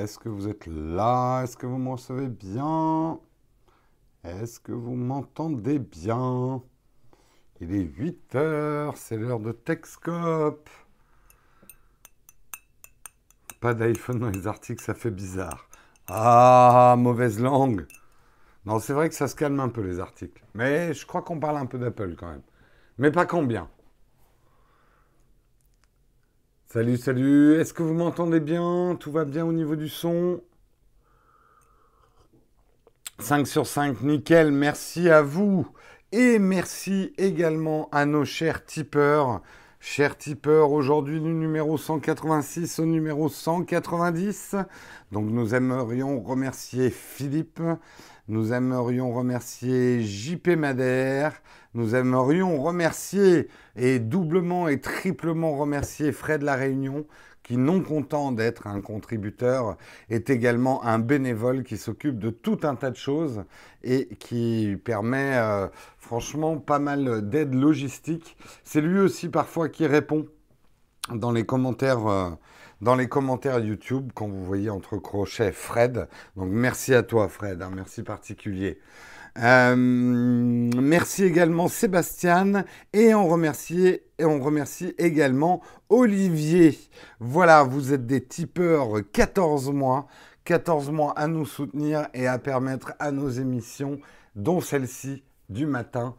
Est-ce que vous êtes là? Est-ce que vous me recevez bien? Est-ce que vous m'entendez bien? Il est 8 heures, c'est l'heure de Texcope. Pas d'iPhone dans les articles, ça fait bizarre. Ah, mauvaise langue. Non, c'est vrai que ça se calme un peu les articles. Mais je crois qu'on parle un peu d'Apple quand même. Mais pas combien. Salut, salut. Est-ce que vous m'entendez bien? Tout va bien au niveau du son? 5 sur 5, nickel. Merci à vous. Et merci également à nos chers tipeurs. Chers tipeurs, aujourd'hui du numéro 186 au numéro 190. Donc nous aimerions remercier Philippe, nous aimerions remercier JP Madère, nous aimerions remercier et doublement et triplement remercier Fred La Réunion qui, non content d'être un contributeur, est également un bénévole qui s'occupe de tout un tas de choses et qui permet euh, franchement pas mal d'aide logistique. C'est lui aussi parfois qui répond dans les commentaires. Euh, dans les commentaires YouTube quand vous voyez entre crochets Fred. Donc merci à toi Fred, un hein, merci particulier. Euh, merci également Sébastien et on et on remercie également Olivier. Voilà, vous êtes des tipeurs 14 mois. 14 mois à nous soutenir et à permettre à nos émissions, dont celle-ci du matin,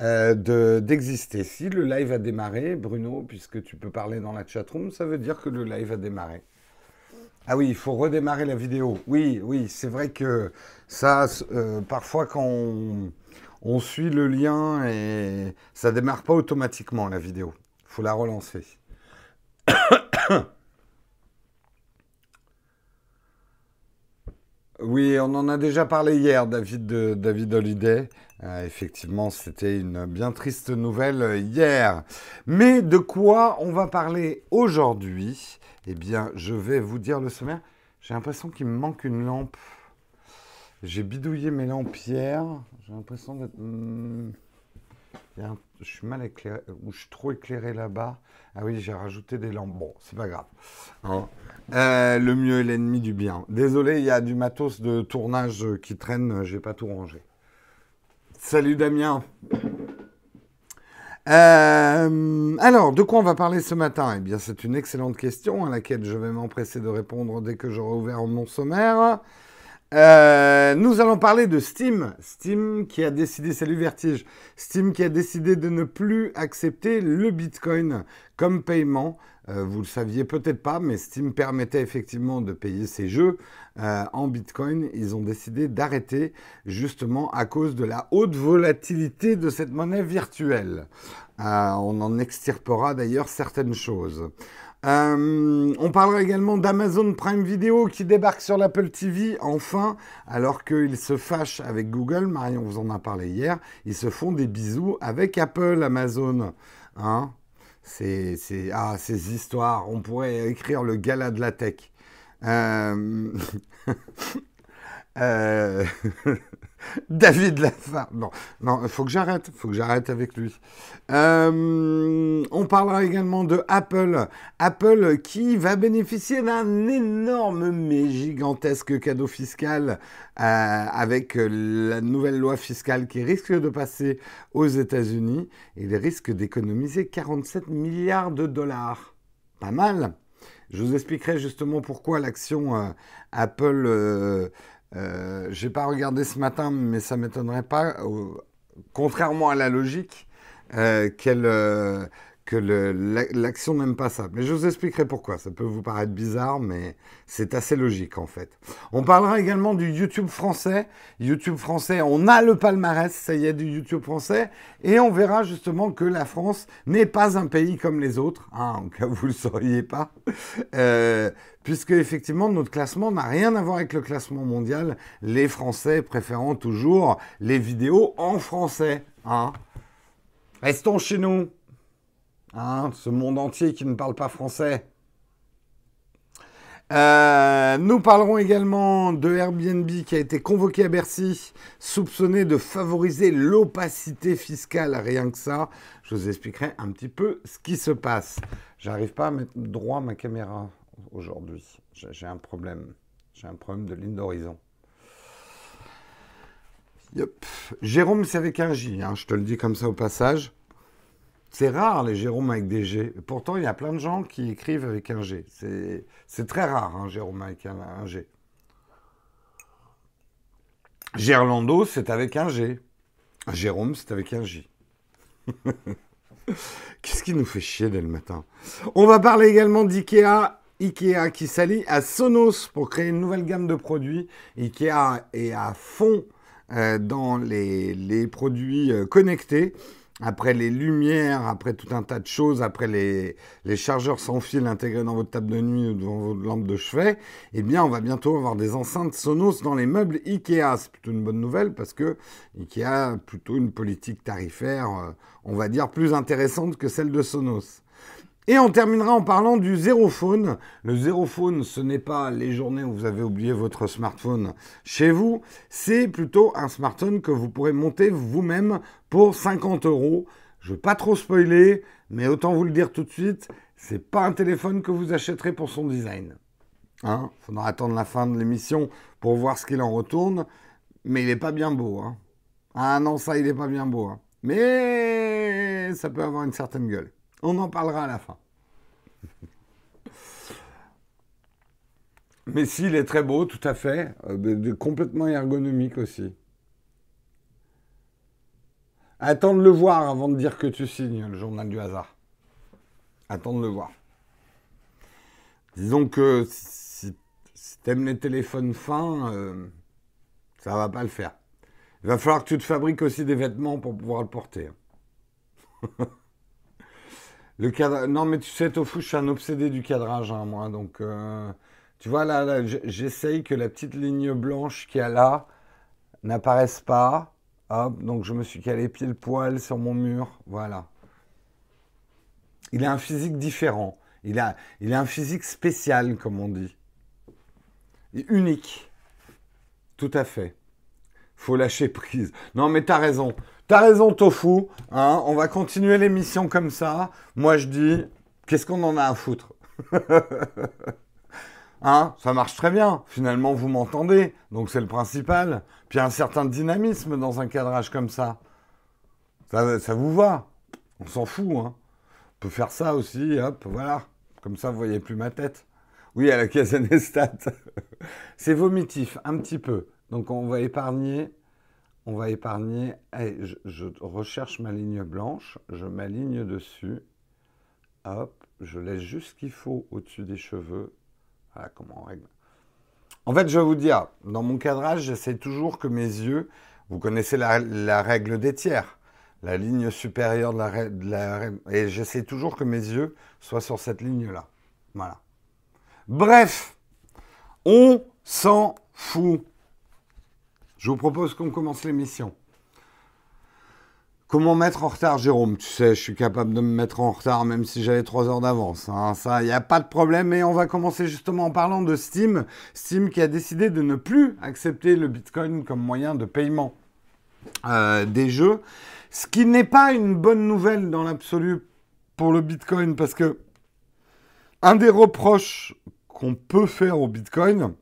euh, d'exister. si le live a démarré, Bruno, puisque tu peux parler dans la chatroom, ça veut dire que le live a démarré. Ah oui, il faut redémarrer la vidéo. Oui, oui, c'est vrai que ça, euh, parfois quand on, suit le lien et ça démarre pas automatiquement la vidéo. Il faut la relancer. Oui, on en a déjà parlé hier, David, de, David Holiday. Euh, effectivement, c'était une bien triste nouvelle hier. Mais de quoi on va parler aujourd'hui? Eh bien, je vais vous dire le sommaire. J'ai l'impression qu'il me manque une lampe. J'ai bidouillé mes lampes. J'ai l'impression d'être... Hmm, je suis mal éclairé, ou je suis trop éclairé là-bas. Ah oui, j'ai rajouté des lampes. Bon, c'est pas grave. Hein. Euh, le mieux est l'ennemi du bien. Désolé, il y a du matos de tournage qui traîne, j'ai pas tout rangé. Salut Damien. Euh, alors, de quoi on va parler ce matin? Eh bien, c'est une excellente question à laquelle je vais m'empresser de répondre dès que j'aurai ouvert mon sommaire. Euh, nous allons parler de Steam. Steam qui a décidé, salut Vertige, Steam qui a décidé de ne plus accepter le Bitcoin comme paiement. Euh, vous le saviez peut-être pas, mais Steam permettait effectivement de payer ses jeux euh, en Bitcoin. Ils ont décidé d'arrêter justement à cause de la haute volatilité de cette monnaie virtuelle. on en extirpera d'ailleurs certaines choses. Euh, on parlera également d'Amazon Prime Video qui débarque sur l'Apple TV enfin, alors qu'ils se fâchent avec Google. Marion vous en a parlé hier. Ils se font des bisous avec Apple, Amazon. Hein c'est, ah, ces histoires. On pourrait écrire le gala de la tech. Euh... euh David Lafarge. Non, non, faut que j'arrête. Faut que j'arrête avec lui. Euh, on parlera également de Apple. Apple qui va bénéficier d'un énorme mais gigantesque cadeau fiscal euh, avec la nouvelle loi fiscale qui risque de passer aux États-Unis. Il risque d'économiser 47 milliards de dollars. Pas mal. Je vous expliquerai justement pourquoi l'action euh, Apple euh, j'ai pas regardé ce matin, mais ça m'étonnerait pas, contrairement à la logique, euh, qu'elle euh, que l'action n'aime pas ça. Mais je vous expliquerai pourquoi. Ça peut vous paraître bizarre, mais c'est assez logique en fait. On parlera également du YouTube français. YouTube français, on a le palmarès, ça y est, du YouTube français. Et on verra justement que la France n'est pas un pays comme les autres, hein, en cas où vous ne le sauriez pas. Euh, puisque effectivement notre classement n'a rien à voir avec le classement mondial, les Français préférant toujours les vidéos en français. Hein. Restons chez nous. Hein, ce monde entier qui ne parle pas français. Euh, nous parlerons également de Airbnb qui a été convoqué à Bercy, soupçonné de favoriser l'opacité fiscale. Rien que ça, je vous expliquerai un petit peu ce qui se passe. J'arrive pas à mettre droit ma caméra aujourd'hui. J'ai un problème. J'ai un problème de ligne d'horizon. Jérôme, c'est avec un J, hein, je te le dis comme ça au passage. C'est rare les Jérôme avec des G. Pourtant, il y a plein de gens qui écrivent avec un G. C'est très rare, un hein, Jérôme avec un, un G. Gerlando, c'est avec un G. Jérôme, c'est avec un J. Qu'est-ce qui nous fait chier dès le matin? On va parler également d'IKEA. IKEA qui s'allie à Sonos pour créer une nouvelle gamme de produits. IKEA est à fond euh, dans les, produits euh, connectés après les lumières, après tout un tas de choses, après les, chargeurs sans fil intégrés dans votre table de nuit ou dans votre lampe de chevet, eh bien, on va bientôt avoir des enceintes Sonos dans les meubles Ikea. C'est plutôt une bonne nouvelle parce que Ikea a plutôt une politique tarifaire, euh, on va dire, plus intéressante que celle de Sonos. Et on terminera en parlant du zéro phone. Le zéro phone, ce n'est pas les journées où vous avez oublié votre smartphone chez vous, c'est plutôt un smartphone que vous pourrez monter vous-même pour 50 euros. Je ne veux pas trop spoiler, mais autant vous le dire tout de suite, c'est pas un téléphone que vous achèterez pour son design. Hein Faudra attendre la fin de l'émission pour voir ce qu'il en retourne, mais il n'est pas bien beau. Hein ah non, ça, il n'est pas bien beau. Hein mais ça peut avoir une certaine gueule. On en parlera à la fin. Mais s'il est très beau, tout à fait, euh, complètement ergonomique aussi. Attends de le voir avant de dire que tu signes le journal du hasard. Attends de le voir. Disons que si, tu aimes les téléphones fins, euh, ça va pas le faire. Il va falloir que tu te fabriques aussi des vêtements pour pouvoir le porter. Non, mais tu sais, Tofu, je suis un obsédé du cadrage, hein, moi. Donc, euh, tu vois, là, j'essaye que la petite ligne blanche qu'il y a là n'apparaisse pas. Hop, donc je me suis calé pile poil sur mon mur. Voilà. Il a un physique différent. Il a, il a un physique spécial, comme on dit. unique. Tout à fait. Faut lâcher prise. Non, mais t'as raison. T'as raison, Tofu. Hein, on va continuer l'émission comme ça. Moi, je dis, qu'est-ce qu'on en a à foutre? Hein, ça marche très bien. Finalement, vous m'entendez. Donc, c'est le principal. Puis, un certain dynamisme dans un cadrage comme ça. Ça, vous va? On s'en fout. Hein. On peut faire ça aussi. Hop, voilà. Comme ça, vous voyez plus ma tête. Oui, à la Casanestat. c'est vomitif, un petit peu. Donc, on va épargner on va épargner. je, recherche ma ligne blanche, je m'aligne dessus. Hop, je laisse juste ce qu'il faut au-dessus des cheveux. Voilà comment on règle. En fait, je vais vous dire, dans mon cadrage, j'essaie toujours que mes yeux, vous connaissez la, règle des tiers, la ligne supérieure de la, de la et j'essaie toujours que mes yeux soient sur cette ligne-là. Voilà. Bref, on s'en fout. Je vous propose qu'on commence l'émission. Comment mettre en retard, Jérôme? Tu sais, je suis capable de me mettre en retard même si j'avais trois heures d'avance. Hein. Ça, il n'y a pas de problème. Mais on va commencer justement en parlant de Steam. Steam qui a décidé de ne plus accepter le Bitcoin comme moyen de paiement euh, des jeux. Ce qui n'est pas une bonne nouvelle dans l'absolu pour le Bitcoin parce que un des reproches qu'on peut faire au Bitcoin,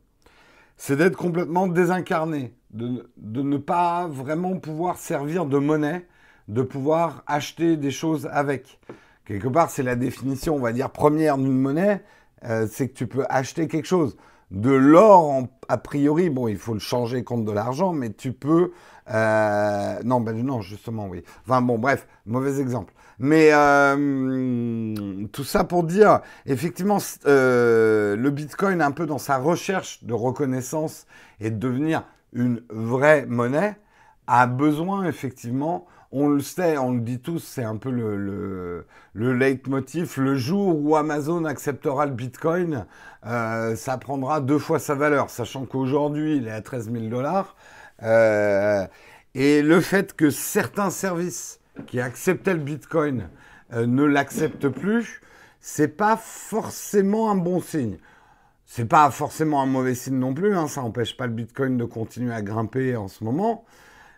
c'est d'être complètement désincarné de, ne pas vraiment pouvoir servir de monnaie, de pouvoir acheter des choses avec. Quelque part, c'est la définition, on va dire, première d'une monnaie, euh, c'est que tu peux acheter quelque chose. De l'or, a priori, bon, il faut le changer contre de l'argent, mais tu peux... Euh, non, ben non, justement, oui. Enfin bon, bref, mauvais exemple. Mais euh, tout ça pour dire, effectivement, le Bitcoin, un peu dans sa recherche de reconnaissance et de devenir une vraie monnaie a besoin effectivement, on le sait, on le dit tous, c'est un peu le, le, le, leitmotiv, le jour où Amazon acceptera le Bitcoin, euh, ça prendra deux fois sa valeur, sachant qu'aujourd'hui il est à 13 000 dollars. Euh, et le fait que certains services qui acceptaient le Bitcoin euh, ne l'acceptent plus, c'est pas forcément un bon signe. C'est pas forcément un mauvais signe non plus, hein, ça n'empêche pas le Bitcoin de continuer à grimper en ce moment,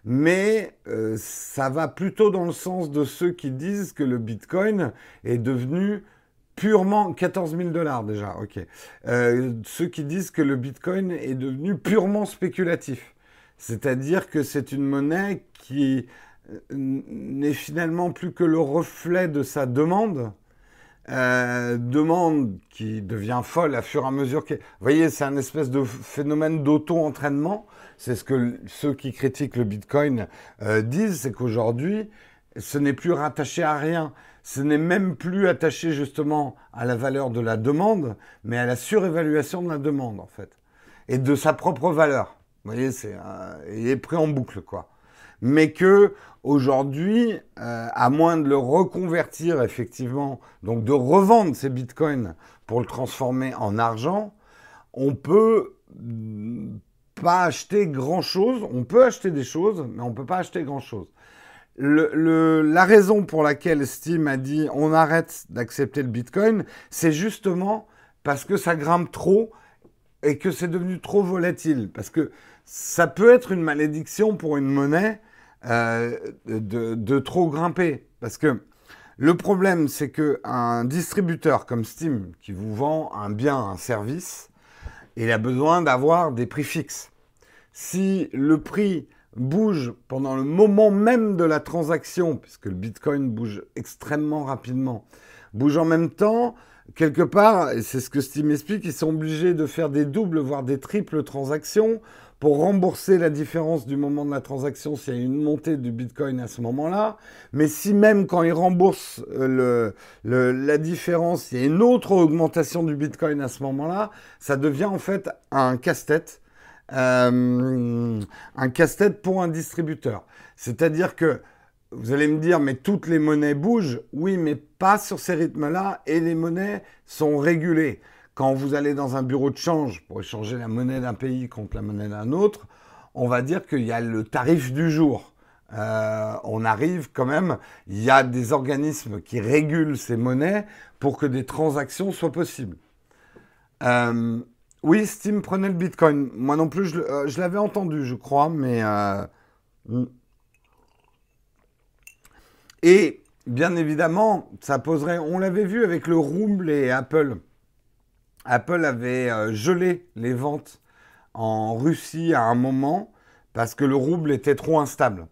mais euh, ça va plutôt dans le sens de ceux qui disent que le Bitcoin est devenu purement 14 000 dollars déjà, ok. Euh, ceux qui disent que le Bitcoin est devenu purement spéculatif, c'est-à-dire que c'est une monnaie qui euh, n'est finalement plus que le reflet de sa demande, euh, demande qui devient folle à fur et à mesure que... Vous voyez, c'est un espèce de phénomène d'auto-entraînement. C'est ce que ceux qui critiquent le Bitcoin disent, c'est qu'aujourd'hui, ce n'est plus rattaché à rien ce n'est même plus attaché justement à la valeur de la demande, mais à la surévaluation de la demande en fait, et de sa propre valeur. Vous voyez, c'est il est pris en boucle quoi. Mais que aujourd'hui, euh, à moins de le reconvertir effectivement, donc de revendre ces bitcoins pour le transformer en argent, on peut pas acheter grand chose. On peut acheter des choses, mais on peut pas acheter grand chose la raison pour laquelle Steam a dit on arrête d'accepter le Bitcoin, c'est justement parce que ça grimpe trop et que c'est devenu trop volatile. Parce que ça peut être une malédiction pour une monnaie euh, de, trop grimper. Parce que le problème, c'est qu'un distributeur comme Steam, qui vous vend un bien, un service, il a besoin d'avoir des prix fixes. Si le prix bouge pendant le moment même de la transaction, puisque le Bitcoin bouge extrêmement rapidement, bouge en même temps, quelque part, c'est ce que Steam explique, ils sont obligés de faire des doubles, voire des triples transactions pour rembourser la différence du moment de la transaction s'il y a une montée du Bitcoin à ce moment-là. Mais si même quand ils remboursent euh, la différence, il y a une autre augmentation du Bitcoin à ce moment-là, ça devient en fait un casse-tête euh, un casse-tête pour un distributeur. C'est-à-dire que vous allez me dire, mais toutes les monnaies bougent. Oui, mais pas sur ces rythmes-là. Et les monnaies sont régulées. Quand vous allez dans un bureau de change pour échanger la monnaie d'un pays contre la monnaie d'un autre, on va dire qu'il y a le tarif du jour. Euh, on arrive quand même, il y a des organismes qui régulent ces monnaies pour que des transactions soient possibles. Euh, oui, Steam prenait le Bitcoin. Moi non plus, je, euh, l'avais entendu, je crois, mais... Hmm. Et bien évidemment, ça poserait... On l'avait vu avec le Rumble et Apple. Apple avait euh, gelé les ventes en Russie à un moment parce que le rouble était trop instable.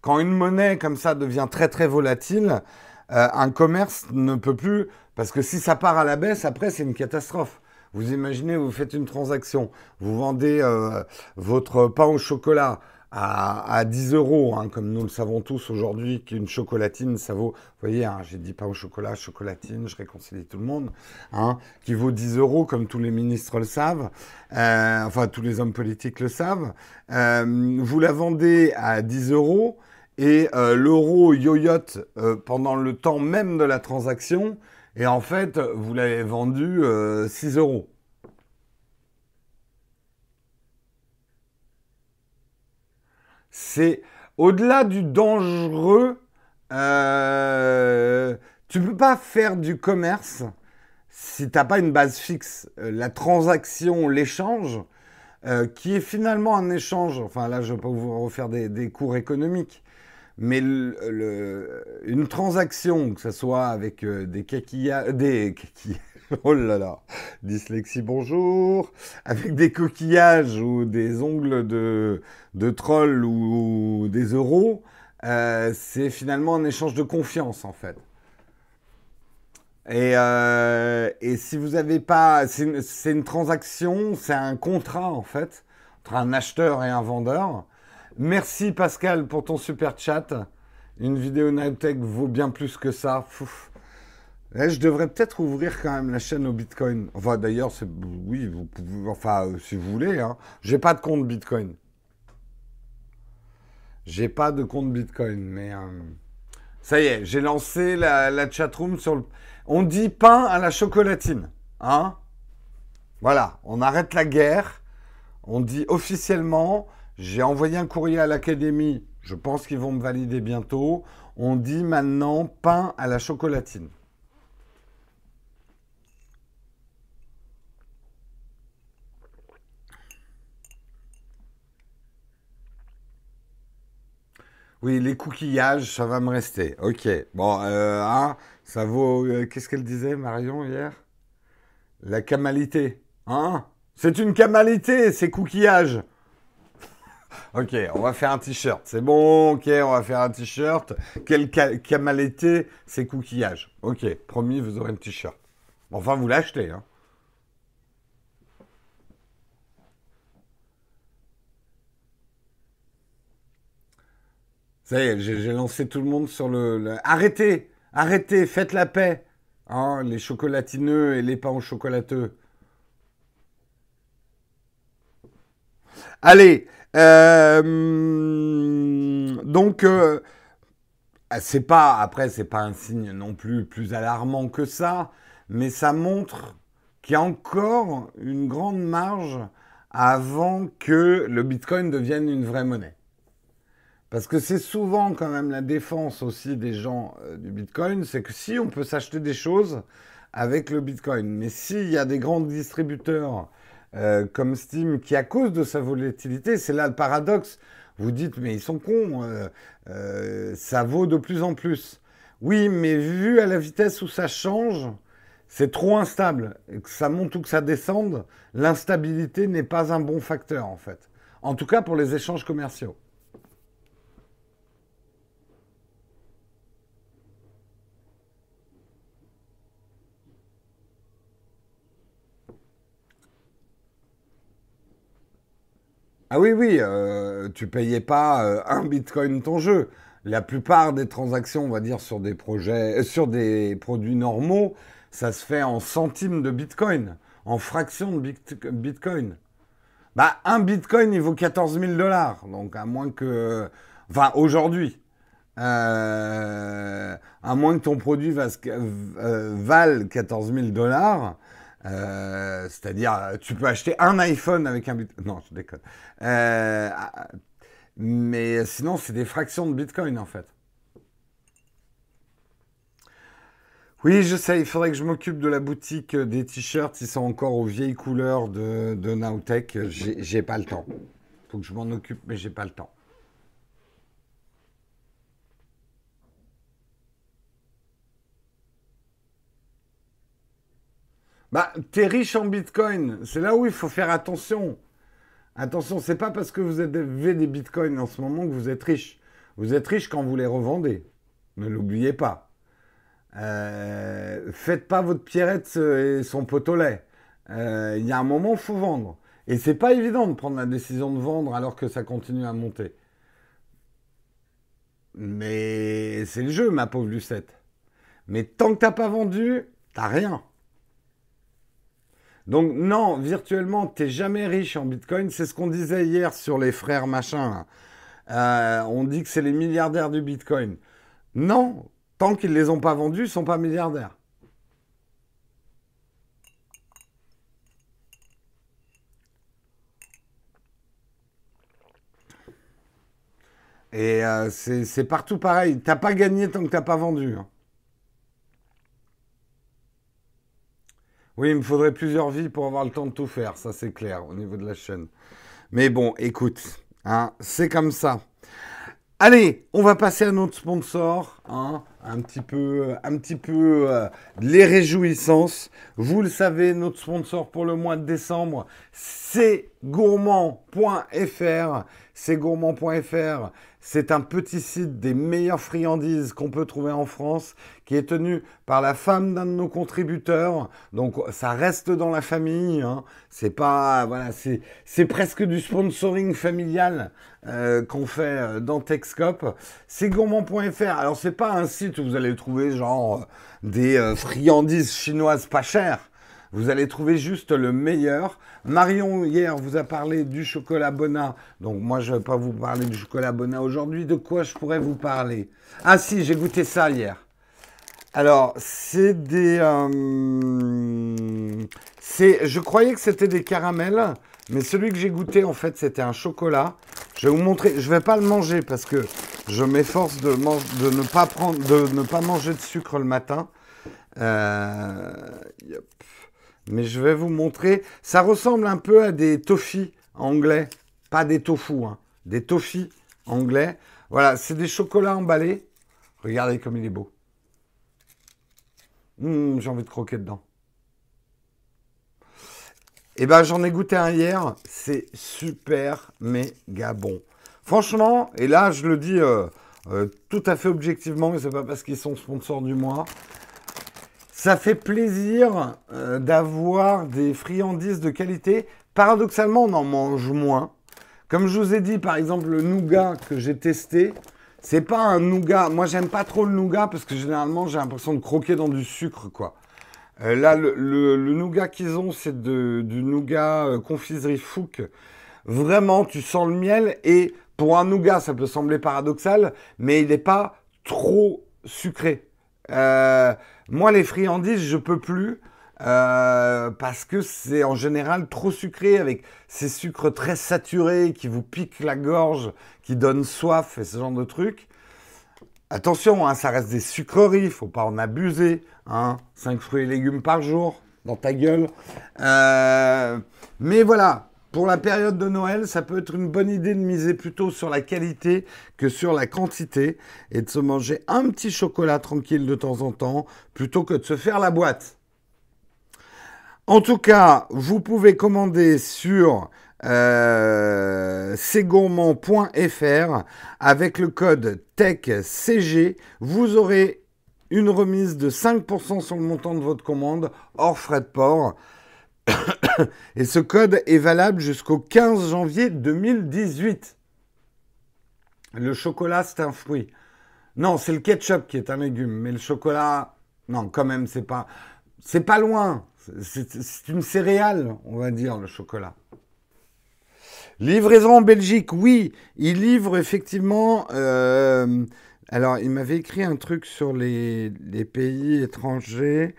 Quand une monnaie comme ça devient très très volatile, un commerce ne peut plus, parce que si ça part à la baisse, après c'est une catastrophe. Vous imaginez, vous faites une transaction, vous vendez euh, votre pain au chocolat à, 10 euros, hein, comme nous le savons tous aujourd'hui, qu'une chocolatine, ça vaut, vous voyez, hein, j'ai dit pain au chocolat, chocolatine, je réconcilie tout le monde, hein, qui vaut 10 euros, comme tous les ministres le savent, euh, enfin tous les hommes politiques le savent. Euh, vous la vendez à 10 euros et l'euro yoyote pendant le temps même de la transaction et en fait, vous l'avez vendu 6 euh, euros. C'est au-delà du dangereux. Euh, tu peux pas faire du commerce si tu n'as pas une base fixe. Euh, la transaction, l'échange, euh, qui est finalement un échange. Enfin là, je vais pas vous refaire des cours économiques mais une transaction, que ce soit avec euh, des coquillages, des oh là là, dyslexie bonjour, avec des coquillages ou des ongles de, de troll ou, des euros, euh, c'est finalement un échange de confiance en fait. Et, euh, et si vous n'avez pas, c'est une, transaction, c'est un contrat en fait entre un acheteur et un vendeur. Merci Pascal pour ton super chat. Une vidéo Nightech vaut bien plus que ça. Je devrais peut-être ouvrir quand même la chaîne au Bitcoin. Enfin, d'ailleurs, oui, vous pouvez, enfin, euh, si vous voulez. Hein. J'ai pas de compte Bitcoin. J'ai pas de compte Bitcoin, mais euh, ça y est, j'ai lancé la, chatroom sur. On dit pain à la chocolatine, hein Voilà, on arrête la guerre. On dit officiellement j'ai envoyé un courrier à l'académie. Je pense qu'ils vont me valider bientôt. On dit maintenant pain à la chocolatine. Oui, les coquillages, ça va me rester. Ok. Bon, euh, hein, ça vaut. euh, Qu'est-ce qu'elle disait, Marion, hier? La camalité. Hein? C'est une camalité, ces coquillages. Ok, on va faire un t-shirt. C'est bon, ok, on va faire un t-shirt. Quelle ca- camalité, ces coquillages? Ok, promis, vous aurez un t-shirt. Enfin, vous l'achetez, hein. Ça y est, j'ai lancé tout le monde sur le, Arrêtez Arrêtez Faites la paix Hein, Les chocolatineux et les pains chocolateux. Allez euh, Donc, euh, ah, c'est pas... Après, c'est pas un signe non plus plus alarmant que ça, mais ça montre qu'il y a encore une grande marge avant que le Bitcoin devienne une vraie monnaie. Parce que c'est souvent quand même la défense aussi des gens euh, du Bitcoin, c'est que si on peut s'acheter des choses avec le Bitcoin, mais s'il y a des grands distributeurs euh, comme Steam qui, à cause de sa volatilité, c'est là le paradoxe, vous dites mais ils sont cons, euh, ça vaut de plus en plus. Oui, mais vu à la vitesse où ça change, c'est trop instable. Que ça monte ou que ça descende, l'instabilité n'est pas un bon facteur en fait. En tout cas pour les échanges commerciaux. Ah oui, oui, euh, tu payais pas euh, un bitcoin ton jeu. La plupart des transactions, on va dire, sur des projets, euh, sur des produits normaux, ça se fait en centimes de bitcoin, en fractions de bit- bitcoin. Bah, un bitcoin, il vaut 14 000 dollars. Donc, à moins que. Enfin, aujourd'hui. À moins que ton produit vale 14 000 dollars. Euh, C'est-à-dire, tu peux acheter un iPhone avec un bitcoin. Non, je déconne. Euh, mais sinon, c'est des fractions de bitcoin, en fait. Oui, je sais, il faudrait que je m'occupe de la boutique des t-shirts. Ils sont encore aux vieilles couleurs de, de Nowtech. J'ai j'ai pas le temps. Faut que je m'en occupe, mais j'ai pas le temps. Bah, t'es riche en bitcoin. C'est là où il faut faire attention. Attention, c'est pas parce que vous avez des bitcoins en ce moment que vous êtes riche. Vous êtes riche quand vous les revendez. Ne l'oubliez pas. Euh, faites pas votre Pierrette et son pot au lait. Euh, Il y a un moment, faut vendre. Et c'est pas évident de prendre la décision de vendre alors que ça continue à monter. Mais c'est le jeu, ma pauvre Lucette. Mais tant que t'as pas vendu, t'as rien. Donc non, virtuellement, t'es jamais riche en Bitcoin. C'est ce qu'on disait hier sur les frères machin. Euh, on dit que c'est les milliardaires du Bitcoin. Non, tant qu'ils les ont pas vendus, ils sont pas milliardaires. Et euh, c'est c'est partout pareil. T'as pas gagné tant que t'as pas vendu. hein. Oui, il me faudrait plusieurs vies pour avoir le temps de tout faire, ça c'est clair au niveau de la chaîne. Mais bon, écoute, hein, c'est comme ça. Allez, on va passer à notre sponsor, hein, un petit peu, un petit peu euh, les réjouissances. Vous le savez, notre sponsor pour le mois de décembre, c'est gourmand.fr. C'est gourmand.fr. C'est un petit site des meilleures friandises qu'on peut trouver en France, qui est tenu par la femme d'un de nos contributeurs. Donc ça reste dans la famille. Hein. C'est pas, voilà, c'est presque du sponsoring familial euh, qu'on fait euh, dans Techscope. C'est gourmand.fr. Alors c'est pas un site où vous allez trouver genre euh, des friandises chinoises pas chères. Vous allez trouver juste le meilleur. Marion, hier, vous a parlé du chocolat Bona. Donc, moi, je ne vais pas vous parler du chocolat Bona aujourd'hui. De quoi je pourrais vous parler? Ah, si, j'ai goûté ça hier. Alors, c'est des. euh, je croyais que c'était des caramels, mais celui que j'ai goûté, en fait, c'était un chocolat. Je vais vous montrer. Je vais pas le manger parce que je m'efforce de ne pas prendre, de ne pas manger de sucre le matin. Euh, yep. Mais je vais vous montrer. Ça ressemble un peu à des toffees anglais. Pas des tofu, hein. Des toffees anglais. Voilà, c'est des chocolats emballés. Regardez comme il est beau. Hum, j'ai envie de croquer dedans. Eh ben, j'en ai goûté un hier. C'est super méga bon. Franchement, et là, je le dis euh, euh, tout à fait objectivement, mais c'est pas parce qu'ils sont sponsors du mois. Ça fait plaisir euh, d'avoir des friandises de qualité. Paradoxalement, on en mange moins. Comme je vous ai dit, par exemple, le nougat que j'ai testé, c'est pas un nougat. Moi, j'aime pas trop le nougat parce que généralement, j'ai l'impression de croquer dans du sucre, quoi. Euh, là, le, nougat qu'ils ont, c'est du nougat euh, confiserie Fouque. Vraiment, tu sens le miel et pour un nougat, ça peut sembler paradoxal, mais il n'est pas trop sucré. Euh, moi, les friandises, je peux plus. parce que c'est en général trop sucré avec ces sucres très saturés qui vous piquent la gorge, qui donnent soif et ce genre de trucs. Attention, hein, ça reste des sucreries, faut pas en abuser. Hein. 5 fruits et légumes par jour dans ta gueule. Euh, mais voilà, pour la période de Noël, ça peut être une bonne idée de miser plutôt sur la qualité que sur la quantité et de se manger un petit chocolat tranquille de temps en temps plutôt que de se faire la boîte. En tout cas, vous pouvez commander sur euh, avec le code TECHCG. Vous aurez une remise de 5% sur le montant de votre commande hors frais de port. Et ce code est valable jusqu'au 15 janvier 2018. Le chocolat, c'est un fruit. Non, c'est le ketchup qui est un légume, mais le chocolat, non, quand même, c'est pas, c'est pas loin. C'est une céréale, on va dire, le chocolat. Livraison en Belgique, oui, il livre effectivement. Euh, alors, il m'avait écrit un truc sur les, pays étrangers.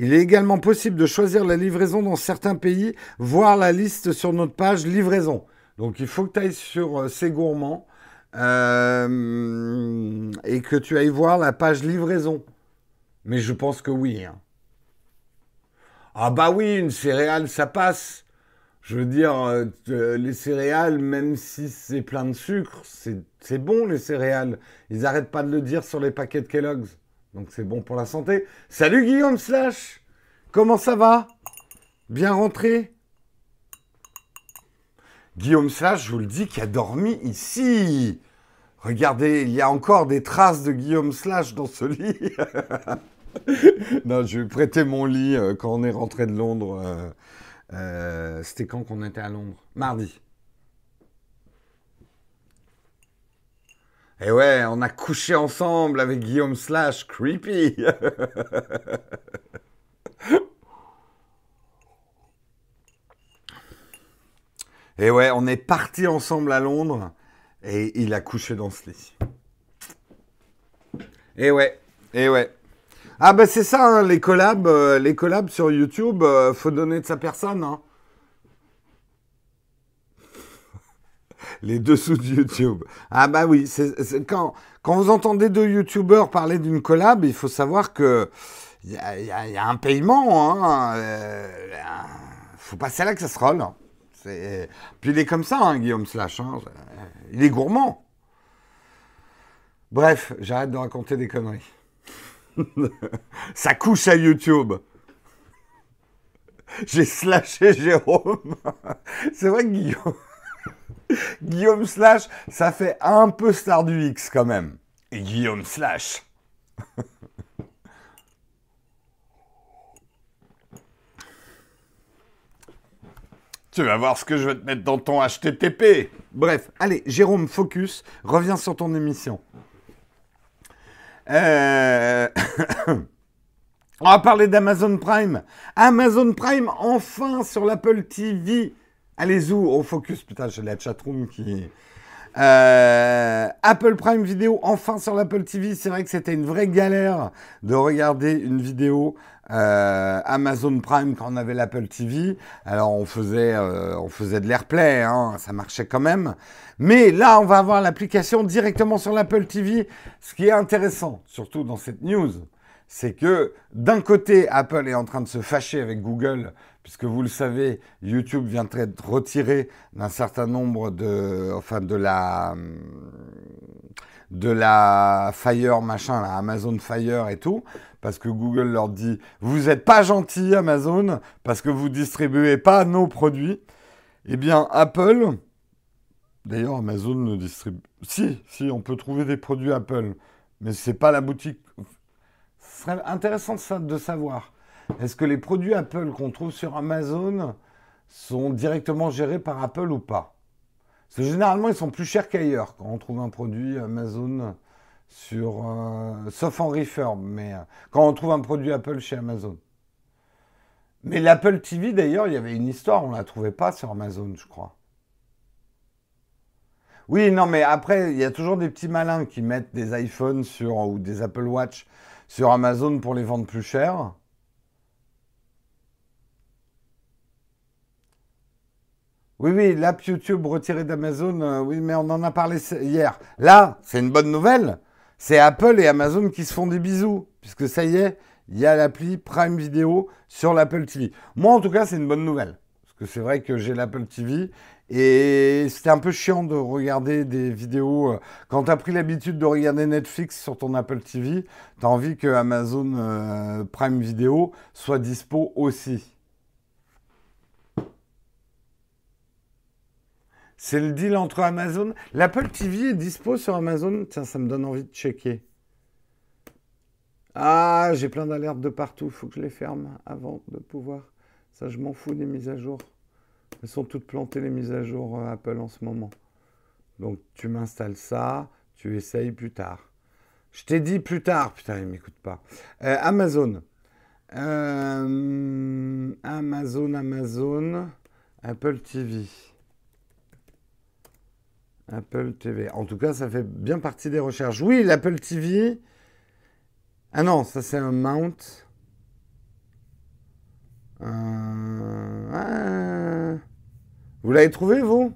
Il est également possible de choisir la livraison dans certains pays, voir la liste sur notre page livraison. Donc, il faut que tu ailles sur euh, C'est Gourmand euh, et que tu ailles voir la page livraison. Mais je pense que oui. Hein. Ah bah oui, une céréale, ça passe. Je veux dire, euh, les céréales, même si c'est plein de sucre, c'est bon les céréales. Ils n'arrêtent pas de le dire sur les paquets de Kellogg's. Donc c'est bon pour la santé. Salut Guillaume Slash Comment ça va? Bien rentré? Guillaume Slash, je vous le dis, qui a dormi ici. Regardez, il y a encore des traces de Guillaume Slash dans ce lit. non, je vais prêter mon lit euh, quand on est rentré de Londres. Euh, euh, c'était quand qu'on était à Londres? Mardi. Et eh ouais, on a couché ensemble avec Guillaume Slash, creepy. et ouais, on est parti ensemble à Londres et il a couché dans ce lit. Et ouais, et ouais. Ah bah c'est ça, hein, les collabs, euh, les collabs sur YouTube, euh, faut donner de sa personne. Hein. Les dessous de YouTube. Ah bah oui, quand, vous entendez deux YouTubeurs parler d'une collab, il faut savoir que il y, a, un paiement. Hein, euh, faut passer à la casserole. C'est... Puis il est comme ça, hein, Guillaume Slash. Hein, il est gourmand. Bref, j'arrête de raconter des conneries. Ça couche à YouTube. J'ai slashé Jérôme. C'est vrai que Guillaume... Guillaume Slash, ça fait un peu star du X quand même. Guillaume Slash. tu vas voir ce que je vais te mettre dans ton HTTP. Bref, allez, Jérôme, focus, reviens sur ton émission. Euh, on va parler d'Amazon Prime. Amazon Prime, enfin sur l'Apple TV. Allez où au focus. Putain, j'ai la chatroom qui. Euh, Apple Prime Vidéo, enfin sur l'Apple TV. C'est vrai que c'était une vraie galère de regarder une vidéo euh, Amazon Prime quand on avait l'Apple TV. Alors on faisait, on faisait de l'AirPlay, hein, ça marchait quand même. Mais là, on va avoir l'application directement sur l'Apple TV. Ce qui est intéressant, surtout dans cette news, c'est que d'un côté, Apple est en train de se fâcher avec Google, puisque vous le savez, YouTube vient d'être retiré d'un certain nombre de, enfin, de la, de la Fire machin, la Amazon Fire et tout, parce que Google leur dit vous n'êtes pas gentil Amazon parce que vous distribuez pas nos produits. Eh bien Apple, d'ailleurs Amazon ne distribue. Si, si, on peut trouver des produits Apple, mais c'est pas la boutique. Ce serait intéressant de savoir. Est-ce que les produits Apple qu'on trouve sur Amazon sont directement gérés par Apple ou pas? Parce que généralement, ils sont plus chers qu'ailleurs quand on trouve un produit Amazon sur. Euh, sauf en refurb, mais euh, quand on trouve un produit Apple chez Amazon. Mais l'Apple TV, d'ailleurs, il y avait une histoire, on ne la trouvait pas sur Amazon, je crois. Oui, non, mais après, il y a toujours des petits malins qui mettent des iPhones ou des Apple Watch sur Amazon pour les vendre plus cher. Oui, oui, l'app YouTube retirée d'Amazon, euh, oui, mais on en a parlé hier. Là, c'est une bonne nouvelle. C'est Apple et Amazon qui se font des bisous, puisque ça y est, il y a l'appli Prime Video sur l'Apple TV. Moi, en tout cas, c'est une bonne nouvelle. Parce que c'est vrai que j'ai l'Apple TV et c'était un peu chiant de regarder des vidéos. Euh, quand tu as pris l'habitude de regarder Netflix sur ton Apple TV, tu as envie que Amazon euh, Prime Video soit dispo aussi. C'est le deal entre Amazon. L'Apple TV est dispo sur Amazon. Tiens, ça me donne envie de checker. Ah, j'ai plein d'alertes de partout. Il faut que je les ferme avant de pouvoir. Ça, je m'en fous des mises à jour. Elles sont toutes plantées, les mises à jour euh, Apple en ce moment. Donc, tu m'installes ça. Tu essayes plus tard. Je t'ai dit plus tard. Putain, il m'écoute pas. Euh, Amazon. Euh, Amazon, Amazon. Apple TV. Apple TV. En tout cas, ça fait bien partie des recherches. Oui, l'Apple TV. Ah non, ça c'est un mount. Euh, vous l'avez trouvé, vous?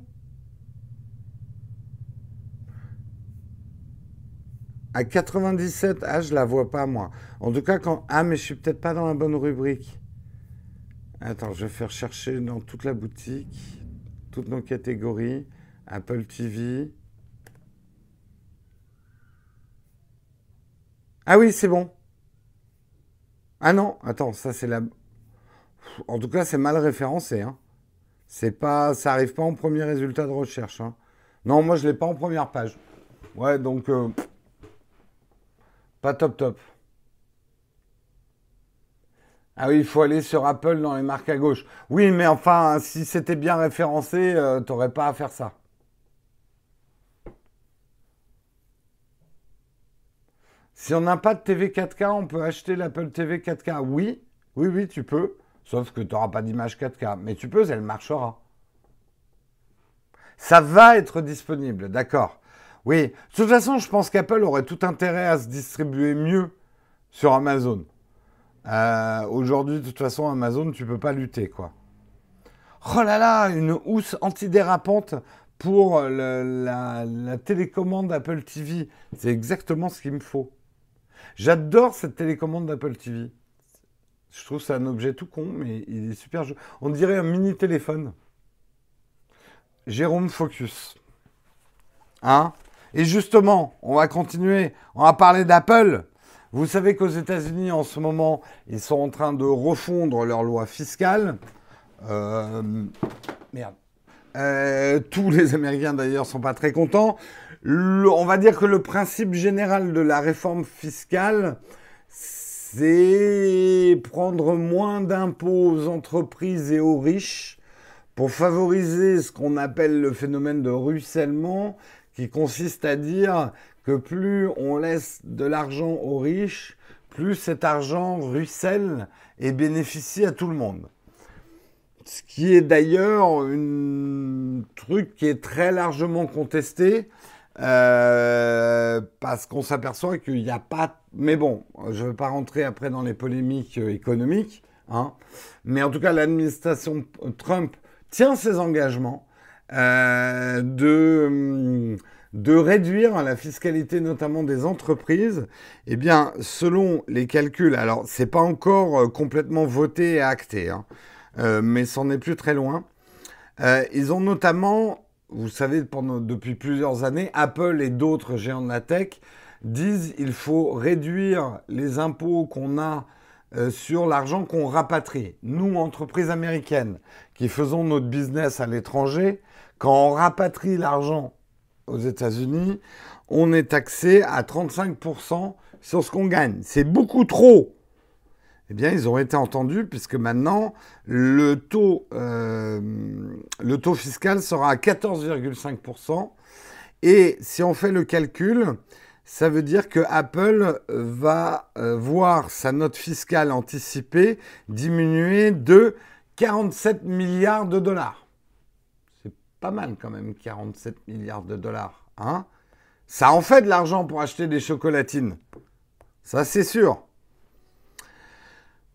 À 97, ah, je la vois pas, moi. En tout cas, quand... Ah, mais je suis peut-être pas dans la bonne rubrique. Attends, je vais faire chercher dans toute la boutique, toutes nos catégories. Apple TV. Ah oui, c'est bon. Ah non, attends, ça c'est la. En tout cas, c'est mal référencé. Hein. C'est pas, ça arrive pas en premier résultat de recherche. Hein. Non, moi je l'ai pas en première page. Ouais, donc euh, pas top top. Ah oui, il faut aller sur Apple dans les marques à gauche. Oui, mais enfin, si c'était bien référencé, euh, t'aurais pas à faire ça. Si on n'a pas de TV 4K, on peut acheter l'Apple TV 4K. Oui, oui, oui, tu peux. Sauf que tu n'auras pas d'image 4K. Mais tu peux, elle marchera. Ça va être disponible, d'accord. Oui, de toute façon, je pense qu'Apple aurait tout intérêt à se distribuer mieux sur Amazon. Euh, aujourd'hui, de toute façon, Amazon, tu peux pas lutter, quoi. Oh là là, une housse antidérapante pour la télécommande Apple TV. C'est exactement ce qu'il me faut. J'adore cette télécommande d'Apple TV. Je trouve c'est un objet tout con, mais il est super. On dirait un mini téléphone. Jérôme Focus. Hein? Et justement, on va continuer. On va parler d'Apple. Vous savez qu'aux États-Unis, en ce moment, ils sont en train de refondre leur loi fiscale. Euh, merde. Euh, tous les Américains d'ailleurs sont pas très contents on va dire que le principe général de la réforme fiscale, c'est prendre moins d'impôts aux entreprises et aux riches pour favoriser ce qu'on appelle le phénomène de ruissellement, qui consiste à dire que plus on laisse de l'argent aux riches, plus cet argent ruisselle et bénéficie à tout le monde. Ce qui est d'ailleurs un truc qui est très largement contesté euh, parce qu'on s'aperçoit qu'il n'y a pas... Mais bon, je ne veux pas rentrer après dans les polémiques euh, économiques, hein, mais en tout cas, l'administration Trump tient ses engagements euh, de, de réduire la fiscalité notamment des entreprises. Eh bien, selon les calculs, alors c'est pas encore complètement voté et acté, hein, mais c'en est plus très loin. ils ont notamment vous savez, pendant, depuis plusieurs années, Apple et d'autres géants de la tech disent il faut réduire les impôts qu'on a euh, sur l'argent qu'on rapatrie. Nous, entreprises américaines, qui faisons notre business à l'étranger, quand on rapatrie l'argent aux États-Unis, on est taxé à 35% sur ce qu'on gagne. C'est beaucoup trop. Eh bien, ils ont été entendus puisque maintenant, le taux, euh, le taux fiscal sera à 14,5%. Et si on fait le calcul, ça veut dire que Apple va euh, voir sa note fiscale anticipée diminuer de 47 milliards de dollars. C'est pas mal quand même, 47 milliards de dollars. Hein ça en fait de l'argent pour acheter des chocolatines. Ça, c'est sûr.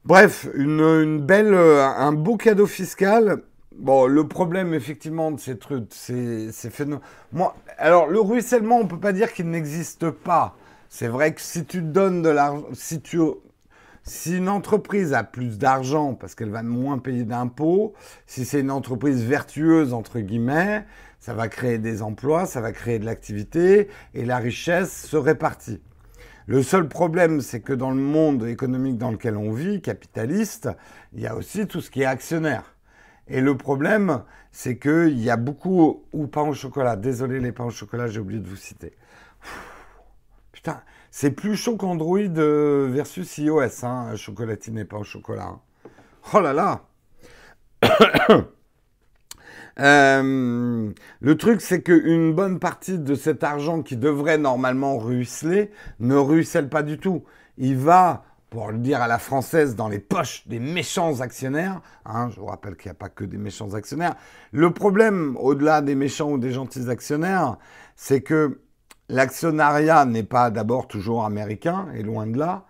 Bref, une, belle, euh, un beau cadeau fiscal. Bon, le problème, effectivement, de ces trucs, c'est phénomènes. Moi, alors, le ruissellement, on peut pas dire qu'il n'existe pas. C'est vrai que si tu donnes de l'argent, si une entreprise a plus d'argent parce qu'elle va moins payer d'impôts, si c'est une entreprise vertueuse, entre guillemets, ça va créer des emplois, ça va créer de l'activité et la richesse se répartit. Le seul problème, c'est que dans le monde économique dans lequel on vit, capitaliste, il y a aussi tout ce qui est actionnaire. Et le problème, c'est qu'il y a beaucoup, ou pain au chocolat, désolé les pains au chocolat, j'ai oublié de vous citer. Putain, c'est plus chaud qu'Android euh, versus iOS, hein, chocolatine et pain au chocolat. Hein. Oh là là Euh, le truc, c'est qu'une bonne partie de cet argent qui devrait normalement ruisseler ne ruisselle pas du tout. Il va, pour le dire à la française, dans les poches des méchants actionnaires. Hein, je vous rappelle qu'il n'y a pas que des méchants actionnaires. Le problème, au-delà des méchants ou des gentils actionnaires, c'est que l'actionnariat n'est pas d'abord toujours américain, et loin de là.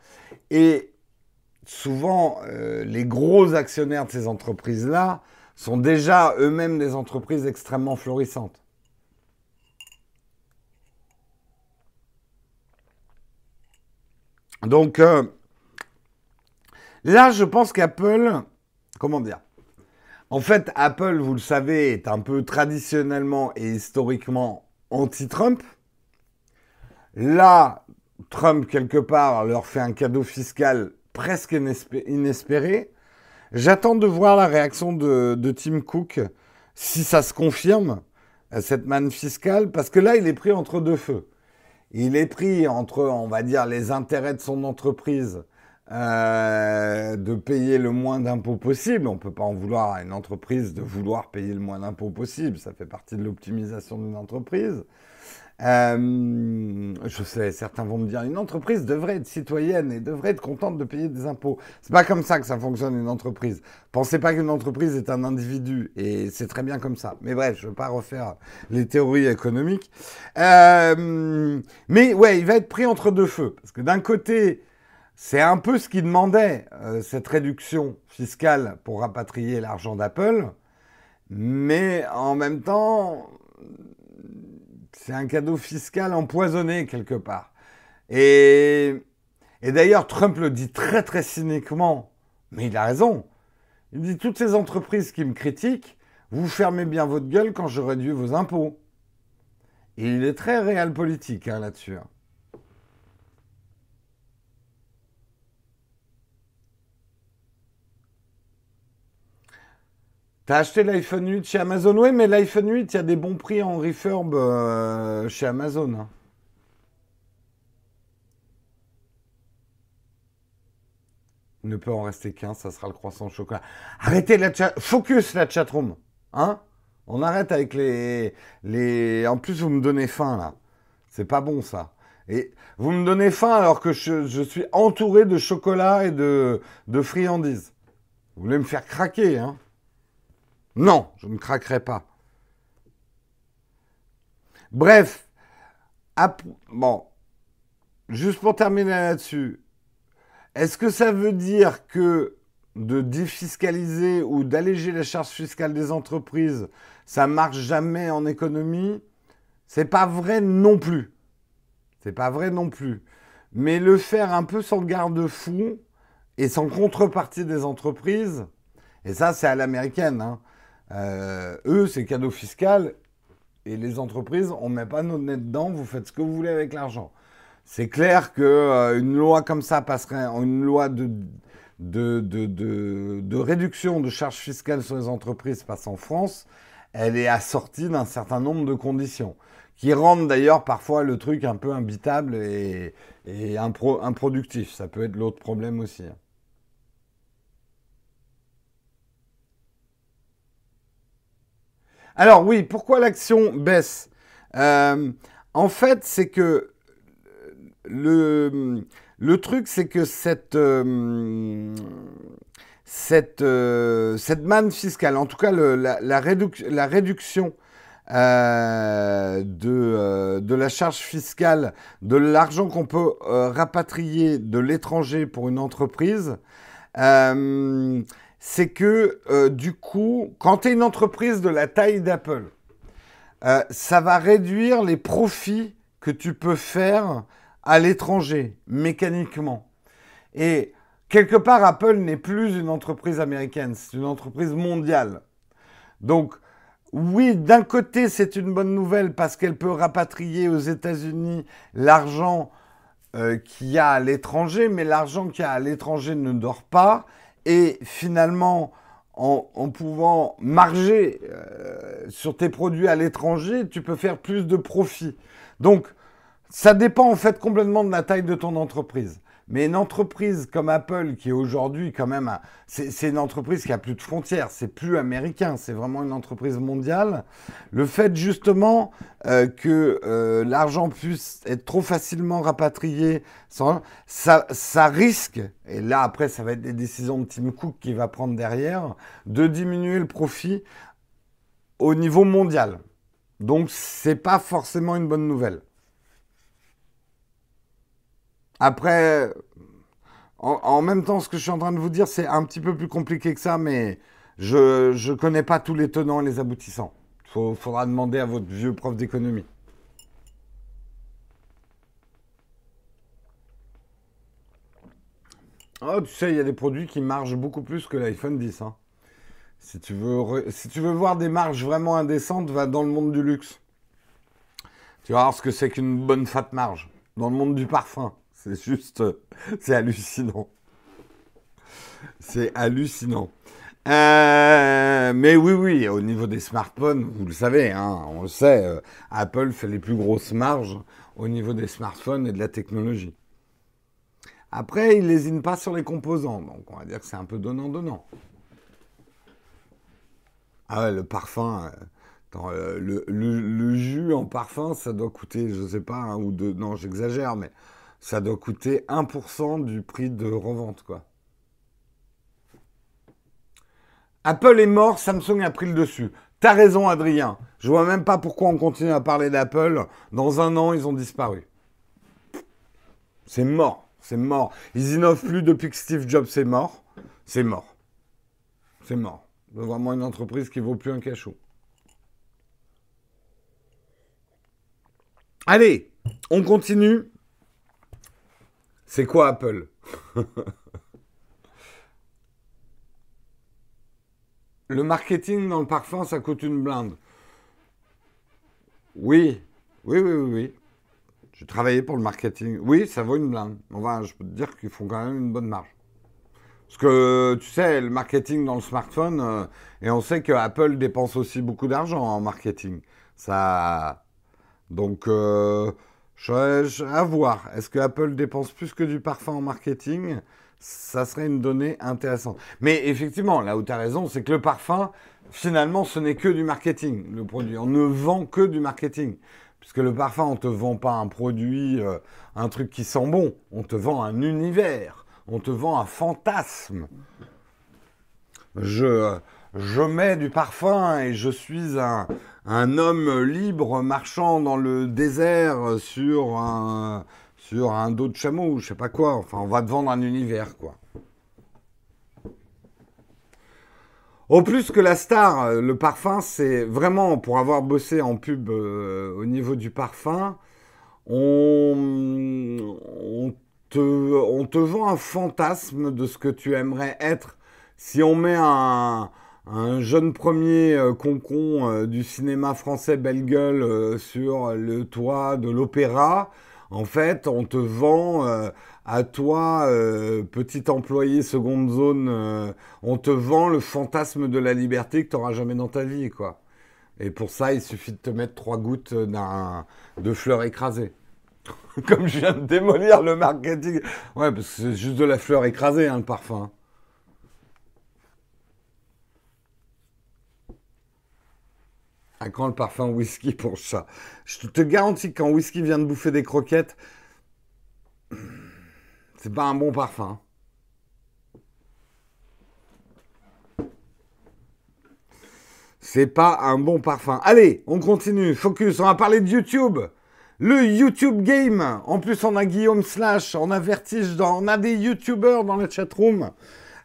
Et souvent, euh, les gros actionnaires de ces entreprises-là sont déjà eux-mêmes des entreprises extrêmement florissantes. Donc euh, là, je pense qu'Apple, comment dire? En fait, Apple, vous le savez, est un peu traditionnellement et historiquement anti-Trump. Là, Trump, quelque part, leur fait un cadeau fiscal presque inespéré. J'attends de voir la réaction de, Tim Cook, si ça se confirme, cette manne fiscale, parce que là, il est pris entre deux feux. Il est pris entre, on va dire, les intérêts de son entreprise, euh, de payer le moins d'impôts possible. On ne peut pas en vouloir à une entreprise de vouloir payer le moins d'impôts possible. Ça fait partie de l'optimisation d'une entreprise. Euh, je sais, certains vont me dire, une entreprise devrait être citoyenne et devrait être contente de payer des impôts. C'est pas comme ça que ça fonctionne une entreprise. Pensez pas qu'une entreprise est un individu et c'est très bien comme ça. Mais bref, je veux pas refaire les théories économiques. Euh, mais ouais, il va être pris entre deux feux parce que d'un côté, c'est un peu ce qu'il demandait euh, cette réduction fiscale pour rapatrier l'argent d'Apple, mais en même temps c'est un cadeau fiscal empoisonné quelque part. Et, d'ailleurs, Trump le dit très très cyniquement, mais il a raison. Il dit toutes ces entreprises qui me critiquent, vous fermez bien votre gueule quand je réduis vos impôts. Il est très réel politique hein, là-dessus. T'as acheté l'iPhone 8 chez Amazon? Oui, mais l'iPhone 8, il y a des bons prix en refurb euh, chez Amazon. Hein. Il ne peut en rester qu'un, ça sera le croissant au chocolat. Arrêtez la chat, focus la chatroom, hein On arrête avec les, les. En plus, vous me donnez faim là. C'est pas bon ça. Et vous me donnez faim alors que je, suis entouré de chocolat et de, de friandises. Vous voulez me faire craquer, hein non, je ne craquerai pas. Bref, bon, juste pour terminer là-dessus, est-ce que ça veut dire que de défiscaliser ou d'alléger la charge fiscale des entreprises, ça marche jamais en économie? C'est pas vrai non plus. C'est pas vrai non plus. Mais le faire un peu sans garde-fou et sans contrepartie des entreprises, et ça c'est à l'américaine, hein, euh, eux, c'est cadeau fiscal Et les entreprises, on met pas nos nez dedans, vous faites ce que vous voulez avec l'argent. C'est clair qu'une euh, loi comme ça passerait, une loi de, de, de, réduction de charges fiscales sur les entreprises passe en France, elle est assortie d'un certain nombre de conditions, qui rendent d'ailleurs parfois le truc un peu imbitable et, et improductif. Ça peut être l'autre problème aussi. Alors oui, pourquoi l'action baisse? Euh, En fait, c'est que le, le truc, c'est que cette, euh, cette, euh, cette manne fiscale, en tout cas la, la, réduction de, de, la charge fiscale, de l'argent qu'on peut rapatrier de l'étranger pour une entreprise, c'est que euh, du coup, quand tu es une entreprise de la taille d'Apple, euh, ça va réduire les profits que tu peux faire à l'étranger, mécaniquement. Et quelque part, Apple n'est plus une entreprise américaine, c'est une entreprise mondiale. Donc, oui, d'un côté, c'est une bonne nouvelle parce qu'elle peut rapatrier aux États-Unis l'argent euh, qu'il y a à l'étranger, mais l'argent qu'il y a à l'étranger ne dort pas et finalement, en, pouvant marger euh, sur tes produits à l'étranger, tu peux faire plus de profit. Donc, ça dépend en fait complètement de la taille de ton entreprise. Mais une entreprise comme Apple, qui est aujourd'hui quand même, c'est une entreprise qui a plus de frontières, c'est plus américain, c'est vraiment une entreprise mondiale. Le fait justement euh, que euh, l'argent puisse être trop facilement rapatrié, ça, ça risque, et là après ça va être des décisions de Tim Cook qui va prendre derrière, de diminuer le profit au niveau mondial. Donc c'est pas forcément une bonne nouvelle. Après, en, même temps, ce que je suis en train de vous dire, c'est un petit peu plus compliqué que ça, mais je ne connais pas tous les tenants et les aboutissants. Il faudra demander à votre vieux prof d'économie. Oh, tu sais, il y a des produits qui marchent beaucoup plus que l'iPhone 10. Hein. Si, tu veux si tu veux voir des marges vraiment indécentes, va dans le monde du luxe. Tu vas voir ce que c'est qu'une bonne fat marge. Dans le monde du parfum. C'est juste, c'est hallucinant. C'est hallucinant. Euh, mais oui, oui, au niveau des smartphones, vous le savez, hein, on le sait, euh, Apple fait les plus grosses marges au niveau des smartphones et de la technologie. Après, il lésine pas sur les composants, donc on va dire que c'est un peu donnant-donnant. Ah ouais, le parfum, euh, le, jus en parfum, ça doit coûter, je sais pas, un ou deux, non, j'exagère, mais ça doit coûter 1% du prix de revente, quoi. Apple est mort, Samsung a pris le dessus. T'as raison, Adrien. Je vois même pas pourquoi on continue à parler d'Apple. Dans un an, ils ont disparu. C'est mort. C'est mort. Ils innovent plus depuis que Steve Jobs est mort. C'est mort. C'est mort. C'est vraiment une entreprise qui vaut plus un cachot. Allez, on continue. C'est quoi Apple Le marketing dans le parfum, ça coûte une blinde. Oui, oui, oui, oui, oui. J'ai travaillé pour le marketing. Oui, ça vaut une blinde. Enfin, je peux te dire qu'ils font quand même une bonne marge. Parce que tu sais, le marketing dans le smartphone, euh, et on sait que Apple dépense aussi beaucoup d'argent en marketing. Ça, donc, euh, je, à voir. Est-ce que Apple dépense plus que du parfum en marketing? Ça serait une donnée intéressante. Mais effectivement, là où tu as raison, c'est que le parfum, finalement, ce n'est que du marketing, le produit. On ne vend que du marketing. Puisque le parfum, on ne te vend pas un produit, euh, un truc qui sent bon. On te vend un univers. On te vend un fantasme. Je, je mets du parfum et je suis un, un homme libre marchant dans le désert sur un, sur un dos de chameau je sais pas quoi. Enfin, on va te vendre un univers, quoi. Au plus que la star, le parfum, c'est vraiment pour avoir bossé en pub euh, au niveau du parfum, on, te, on te vend un fantasme de ce que tu aimerais être. Si on met un, un jeune premier euh, concon euh, du cinéma français belle gueule euh, sur le toit de l'opéra, en fait, on te vend à toi, petit employé seconde zone, on te vend le fantasme de la liberté que tu n'auras jamais dans ta vie, quoi. Et pour ça, il suffit de te mettre trois gouttes de fleurs écrasées. Comme je viens de démolir le marketing. Ouais, parce que c'est juste de la fleur écrasée, hein, le parfum. À quand le parfum whisky pour ça Je te garantis que quand whisky vient de bouffer des croquettes, c'est pas un bon parfum. C'est pas un bon parfum. Allez, on continue. Focus, on va parler de YouTube. Le YouTube Game. En plus, on a Guillaume Slash, on a Vertige, on a des YouTubers dans la chatroom.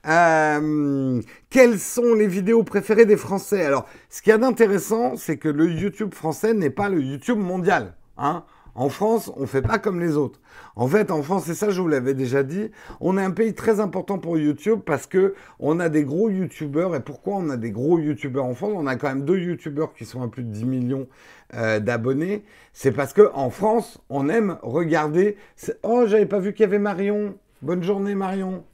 Euh, quelles sont les vidéos préférées des Français? Alors, ce qu'il y a d'intéressant, c'est que le YouTube français n'est pas le YouTube mondial. Hein en France, on fait pas comme les autres. En fait, en France, et ça, je vous l'avais déjà dit, on est un pays très important pour YouTube parce que on a des gros YouTubeurs. Et pourquoi on a des gros YouTubeurs en France? On a quand même deux YouTubeurs qui sont à plus de 10 millions euh, d'abonnés. C'est parce que en France, on aime regarder. Oh, j'avais pas vu qu'il y avait Marion. Bonne journée, Marion.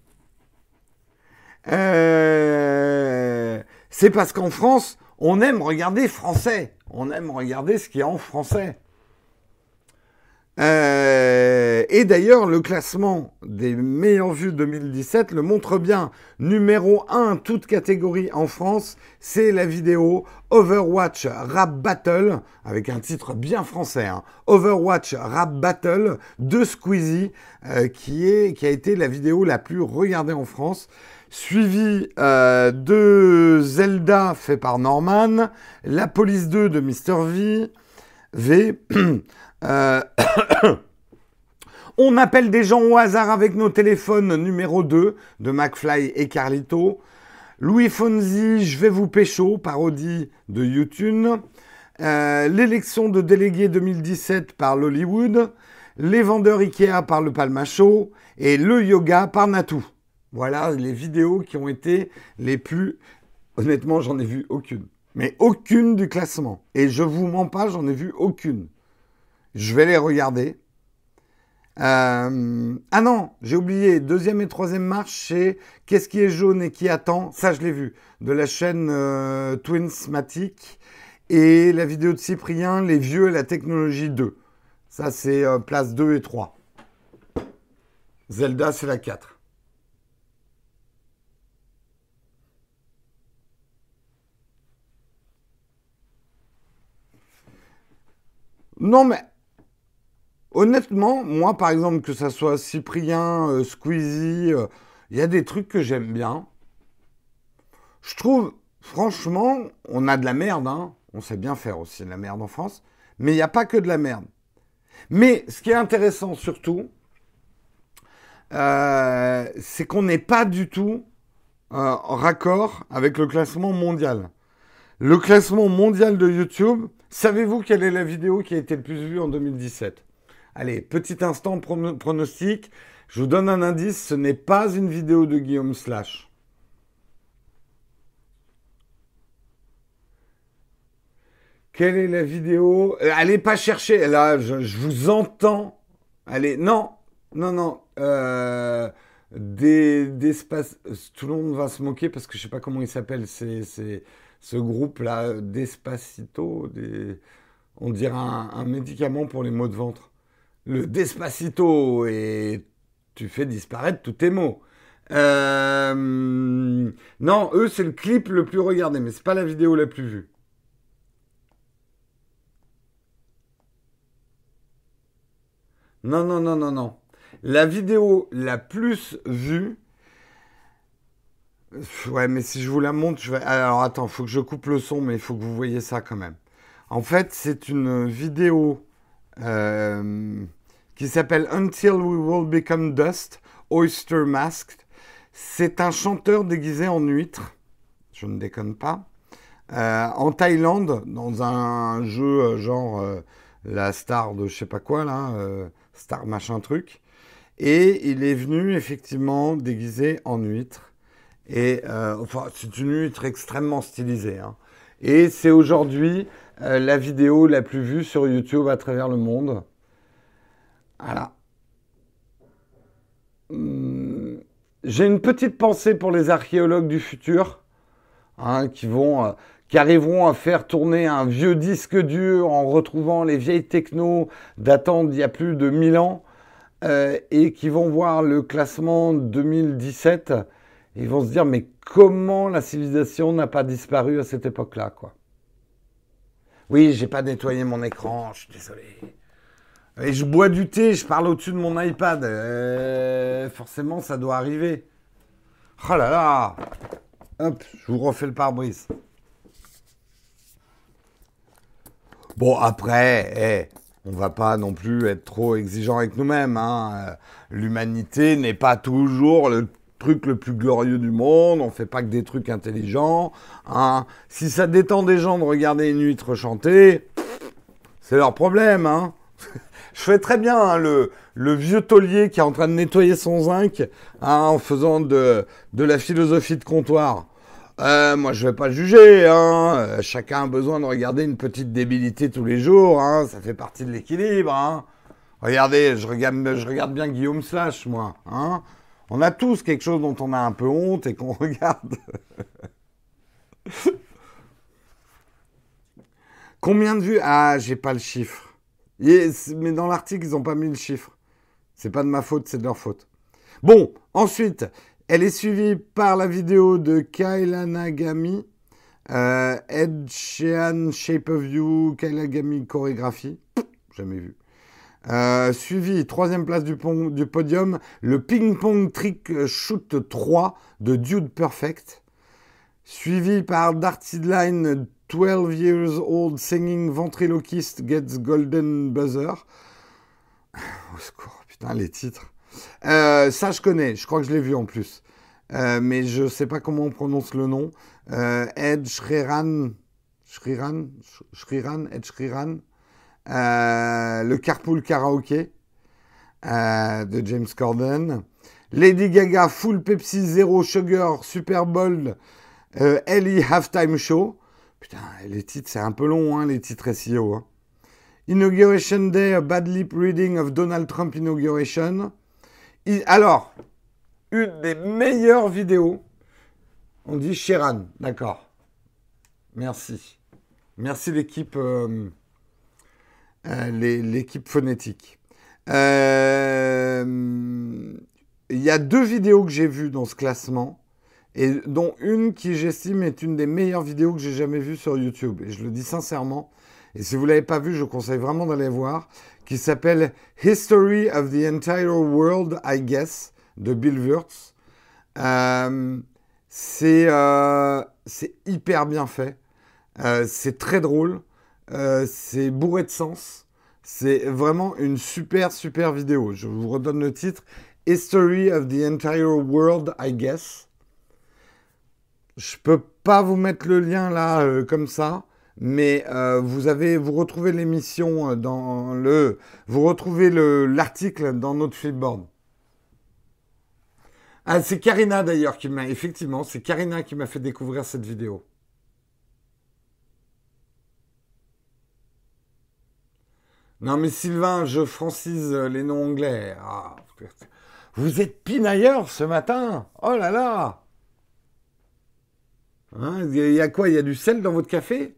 Euh, c'est parce qu'en France, on aime regarder français. On aime regarder ce qui est en français. Euh, et d'ailleurs, le classement des meilleures vues 2017 le montre bien. Numéro 1, toute catégorie en France, c'est la vidéo Overwatch Rap Battle, avec un titre bien français. Hein. Overwatch Rap Battle de Squeezie, euh, qui, est, qui a été la vidéo la plus regardée en France suivi euh, de Zelda fait par Norman, La Police 2 de Mr. V, v euh, on appelle des gens au hasard avec nos téléphones numéro 2 de McFly et Carlito, Louis Fonzi, Je vais vous pécho, parodie de YouTube, euh, l'élection de délégué 2017 par l'Hollywood, les vendeurs Ikea par le Palmacho et le yoga par Natou. Voilà les vidéos qui ont été les plus... Honnêtement, j'en ai vu aucune. Mais aucune du classement. Et je vous mens pas, j'en ai vu aucune. Je vais les regarder. Euh, ah non, j'ai oublié. Deuxième et troisième marche, c'est Qu'est-ce qui est jaune et qui attend? Ça, je l'ai vu. De la chaîne euh, Twinsmatic. Et la vidéo de Cyprien, Les vieux et la technologie 2. Ça, c'est euh, place 2 et 3. Zelda, c'est la 4. Non, mais honnêtement, moi, par exemple, que ça soit Cyprien, euh, Squeezie, euh, il y a des trucs que j'aime bien. Je trouve, franchement, on a de la merde, hein. On sait bien faire aussi de la merde en France. Mais il n'y a pas que de la merde. Mais ce qui est intéressant surtout, euh, c'est qu'on n'est pas du tout en raccord avec le classement mondial. Le classement mondial de YouTube, Savez-vous quelle est la vidéo qui a été le plus vue en 2017 Allez, petit instant pronostic. Je vous donne un indice, ce n'est pas une vidéo de Guillaume Slash. Quelle est la vidéo? Euh, Allez pas chercher, là, je, vous entends. Allez, non, non, non. Euh, des, Tout le monde va se moquer parce que je sais pas comment il s'appelle. C'est ce groupe-là, Despacito, on dirait un, médicament pour les maux de ventre. Le Despacito, et tu fais disparaître tous tes mots. Euh, non, eux, c'est le clip le plus regardé, mais c'est pas la vidéo la plus vue. Non, non, non, non, non. La vidéo la plus vue, Ouais, mais si je vous la montre, je vais. Alors attends, il faut que je coupe le son, mais il faut que vous voyez ça quand même. En fait, c'est une vidéo euh, qui s'appelle Until We Will Become Dust, Oyster Masked. C'est un chanteur déguisé en huître, je ne déconne pas, euh, en Thaïlande, dans un jeu euh, genre la star de je sais pas quoi là, star machin truc. Et il est venu effectivement déguisé en huître. Et enfin, c'est une huître extrêmement stylisée. Hein. Et c'est aujourd'hui la vidéo la plus vue sur YouTube à travers le monde. Voilà. Hmm. J'ai une petite pensée pour les archéologues du futur, hein, qui vont, euh, qui arriveront à faire tourner un vieux disque dur en retrouvant les vieilles technos datant d'il y a plus de 1000 ans, euh, et qui vont voir le classement 2017, et ils vont se dire mais comment la civilisation n'a pas disparu à cette époque-là, quoi? Oui, j'ai pas nettoyé mon écran, je suis désolé. Et je bois du thé, je parle au-dessus de mon iPad. Euh, forcément, ça doit arriver. Oh là là Hop, je vous refais le pare-brise. Bon, après, eh, on va pas non plus être trop exigeant avec nous-mêmes. Hein. L'humanité n'est pas toujours le truc le plus glorieux du monde. On fait pas que des trucs intelligents. Hein. Si ça détend des gens de regarder une huître chanter, c'est leur problème. Hein. Je fais très bien hein, le, vieux taulier qui est en train de nettoyer son zinc hein, en faisant de, la philosophie de comptoir. Euh, moi, je vais pas juger. Hein. Euh, chacun a besoin de regarder une petite débilité tous les jours. Ça fait partie de l'équilibre. Regardez, je regarde, je regarde bien Guillaume Slash, moi. On a tous quelque chose dont on a un peu honte et qu'on regarde. Combien de vues? Ah, j'ai pas le chiffre mais dans l'article, ils n'ont pas mis le chiffre. C'est pas de ma faute, c'est de leur faute. Bon, ensuite, elle est suivie par la vidéo de Kyle Nagami, euh, Ed Sheehan, Shape of You, Kyle Nagami, chorégraphie. Jamais vu. Euh, suivi, troisième place du, podium, le Ping Pong Trick Shoot 3 de Dude Perfect. Suivi par Darty Line 12 years old singing ventriloquist gets golden buzzer. Au secours, putain, les titres. Euh, ça, je connais, je crois que je l'ai vu en plus. Euh, mais je ne sais pas comment on prononce le nom. Ed Shriran, Shriran, Ed Shriran. Le Carpool Karaoke de James Corden. Lady Gaga Full Pepsi Zero Sugar Super Bowl Ellie Halftime Show. Putain, les titres, c'est un peu long, hein, les titres SEO. Hein. Inauguration Day, Bad Lip Reading of Donald Trump Inauguration. alors, une des meilleures vidéos. On dit Sheran, d'accord. Merci. Merci l'équipe euh, euh, l'équipe phonétique. Euh, il y a deux vidéos que j'ai vues dans ce classement et dont une qui j'estime est une des meilleures vidéos que j'ai jamais vues sur YouTube. Et je le dis sincèrement. Et si vous l'avez pas vu, je vous conseille vraiment d'aller voir. Qui s'appelle History of the Entire World, I Guess, de Bill Wurtz. Euh, euh, c'est hyper bien fait. Euh, c'est très drôle. C'est bourré de sens. C'est vraiment une super, super vidéo. Je vous redonne le titre. History of the Entire World, I Guess. Je peux pas vous mettre le lien là euh, comme ça, mais euh, vous avez, vous retrouvez l'émission euh, dans le, vous retrouvez l'article dans notre flipboard. Ah, c'est Karina d'ailleurs qui m'a, effectivement, c'est Karina qui m'a fait découvrir cette vidéo. Non mais Sylvain, je francise les noms anglais. Ah, vous êtes pinailleur ce matin Oh là là Hein, il y a quoi Il y a du sel dans votre café?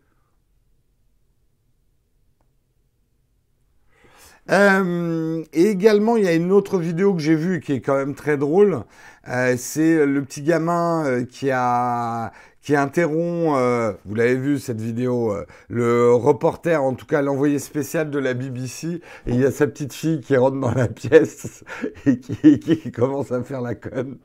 Euh, et également, il y a une autre vidéo que j'ai vue qui est quand même très drôle. Euh, c'est le petit gamin euh, qui a qui interrompt, euh, vous l'avez vu cette vidéo, euh, le reporter, en tout cas l'envoyé spécial de la BBC, et il y a sa petite fille qui rentre dans la pièce et qui, qui commence à faire la conne.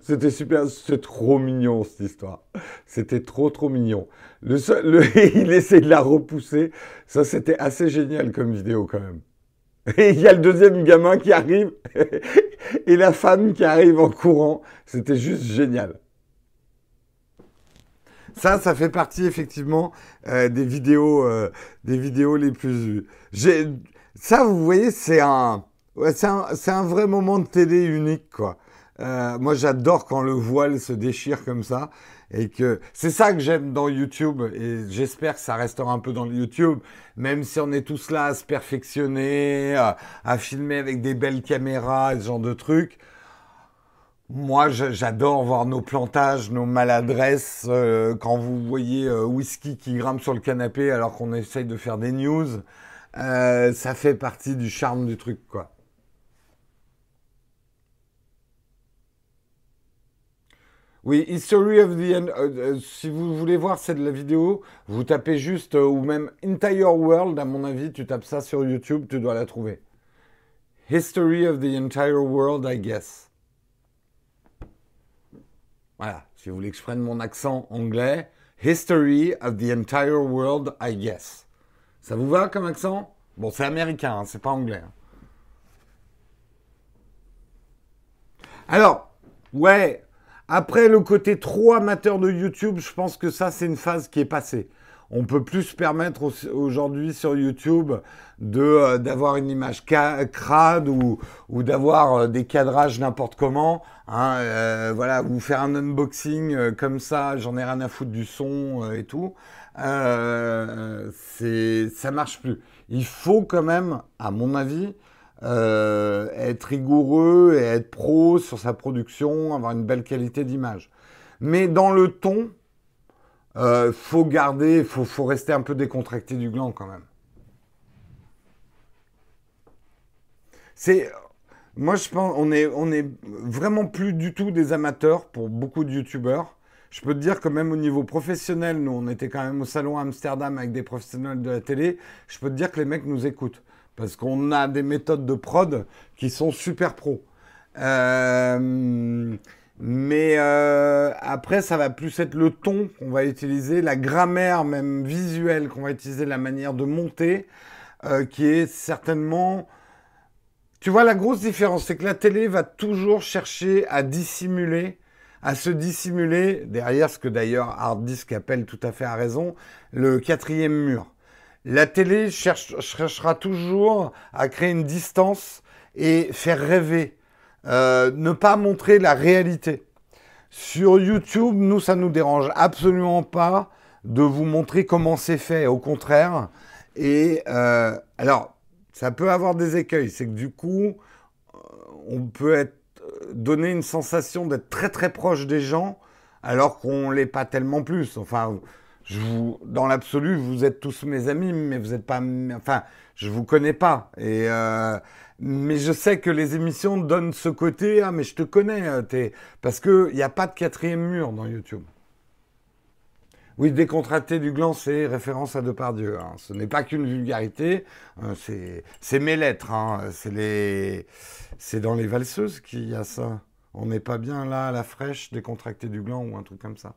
C'était super, c'est trop mignon cette histoire. C'était trop trop mignon. Le, il essaie de la repousser, ça c'était assez génial comme vidéo quand même. Et il y a le deuxième gamin qui arrive et la femme qui arrive en courant. C'était juste génial. Ça, ça fait partie effectivement euh, des vidéos, euh, des vidéos les plus Ça, vous voyez, c'est un, c'est un, un, vrai moment de télé unique, quoi. Euh, moi, j'adore quand le voile se déchire comme ça. Et que c'est ça que j'aime dans YouTube. Et j'espère que ça restera un peu dans YouTube. Même si on est tous là à se perfectionner, à, filmer avec des belles caméras ce genre de trucs. Moi, j'adore voir nos plantages, nos maladresses. Euh, quand vous voyez euh, Whisky qui grimpe sur le canapé alors qu'on essaye de faire des news. ça fait partie du charme du truc, quoi. Oui, History of the End. Euh, euh, si vous voulez voir cette la vidéo, vous tapez juste, euh, ou même Entire World, à mon avis, tu tapes ça sur YouTube, tu dois la trouver. History of the Entire World, I guess. Voilà, si vous voulez que je prenne mon accent anglais, History of the Entire World, I guess. Ça vous va comme accent? Bon, c'est américain, hein, c'est pas anglais. Hein. Alors, ouais, après le côté trop amateur de YouTube, je pense que ça, c'est une phase qui est passée. On peut plus se permettre aujourd'hui sur YouTube de euh, d'avoir une image crade ou, d'avoir euh, des cadrages n'importe comment. Hein, euh, voilà, vous faire un unboxing comme ça, j'en ai rien à foutre du son et tout. c'est ça marche plus. Il faut quand même, à mon avis, être rigoureux et être pro sur sa production, avoir une belle qualité d'image. Mais dans le ton, euh, faut garder, faut, faut rester un peu décontracté du gland quand même. C'est, moi je pense, on est, on est vraiment plus du tout des amateurs pour beaucoup de youtubeurs. Je peux te dire que même au niveau professionnel, nous on était quand même au salon Amsterdam avec des professionnels de la télé. Je peux te dire que les mecs nous écoutent parce qu'on a des méthodes de prod qui sont super pro. Euh, mais euh, après, ça va plus être le ton qu'on va utiliser, la grammaire même visuelle qu'on va utiliser, la manière de monter, euh, qui est certainement... Tu vois, la grosse différence, c'est que la télé va toujours chercher à dissimuler, à se dissimuler derrière ce que d'ailleurs Hard Disk appelle tout à fait à raison, le quatrième mur. La télé cherchera toujours à créer une distance et faire rêver, euh, ne pas montrer la réalité. Sur YouTube, nous, ça nous dérange absolument pas de vous montrer comment c'est fait, au contraire. Et euh, alors, ça peut avoir des écueils, c'est que du coup, euh, on peut être donner une sensation d'être très très proche des gens, alors qu'on l'est pas tellement plus. Enfin, dans l'absolu, vous êtes tous mes amis, mais vous n'êtes pas, enfin, je vous connais pas. Et mais je sais que les émissions donnent ce côté, ah mais je te connais, euh, parce que il n'y a pas de quatrième mur dans YouTube. Oui, décontracté du gland, c'est référence à Depardieu. Hein. Ce n'est pas qu'une vulgarité, euh, c'est mes lettres. Hein. C'est dans les valseuses qu'il y a ça. On n'est pas bien là à la fraîche, décontracté du gland ou un truc comme ça.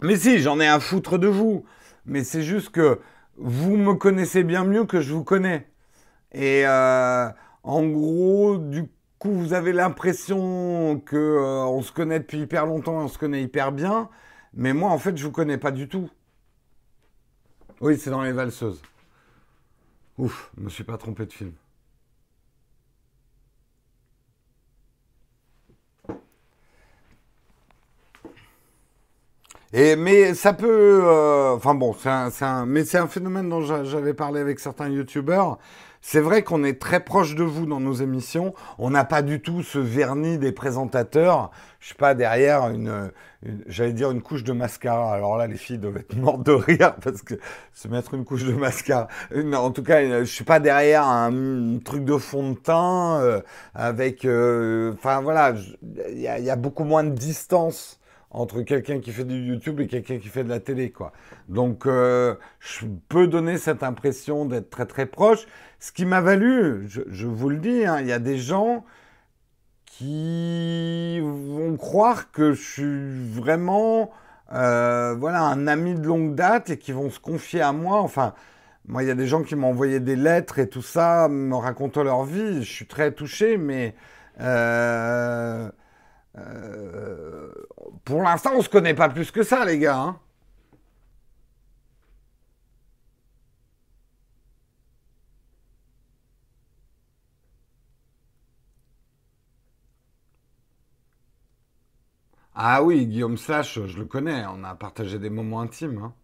Mais si, j'en ai un foutre de vous. Mais c'est juste que vous me connaissez bien mieux que je vous connais. Et euh, en gros, du coup, vous avez l'impression que euh, on se connaît depuis hyper longtemps et on se connaît hyper bien. Mais moi, en fait, je vous connais pas du tout. Oui, c'est dans les valseuses. Ouf, je me suis pas trompé de film. Et, mais ça peut, euh, enfin bon, c'est un, un, mais c'est un phénomène dont j'avais parlé avec certains youtubeurs. C'est vrai qu'on est très proche de vous dans nos émissions. On n'a pas du tout ce vernis des présentateurs. Je suis pas derrière une, j'allais dire une couche de mascara. Alors là, les filles doivent être mortes de rire parce que se mettre une couche de mascara. en tout cas, je suis pas derrière un, truc de fond de teint euh, avec. Euh, enfin voilà, il y, y, a beaucoup moins de distance entre quelqu'un qui fait du YouTube et quelqu'un qui fait de la télé, quoi. Donc, euh, je peux donner cette impression d'être très très proche, ce qui m'a valu, je, vous le dis, hein, il y a des gens qui vont croire que je suis vraiment, euh, voilà, un ami de longue date et qui vont se confier à moi. Enfin, moi, il y a des gens qui m'ont envoyé des lettres et tout ça, me racontant leur vie. Je suis très touché, mais euh, euh, pour l'instant, on ne se connaît pas plus que ça, les gars. Hein. Ah oui, Guillaume Slash, je le connais. On a partagé des moments intimes. Hein.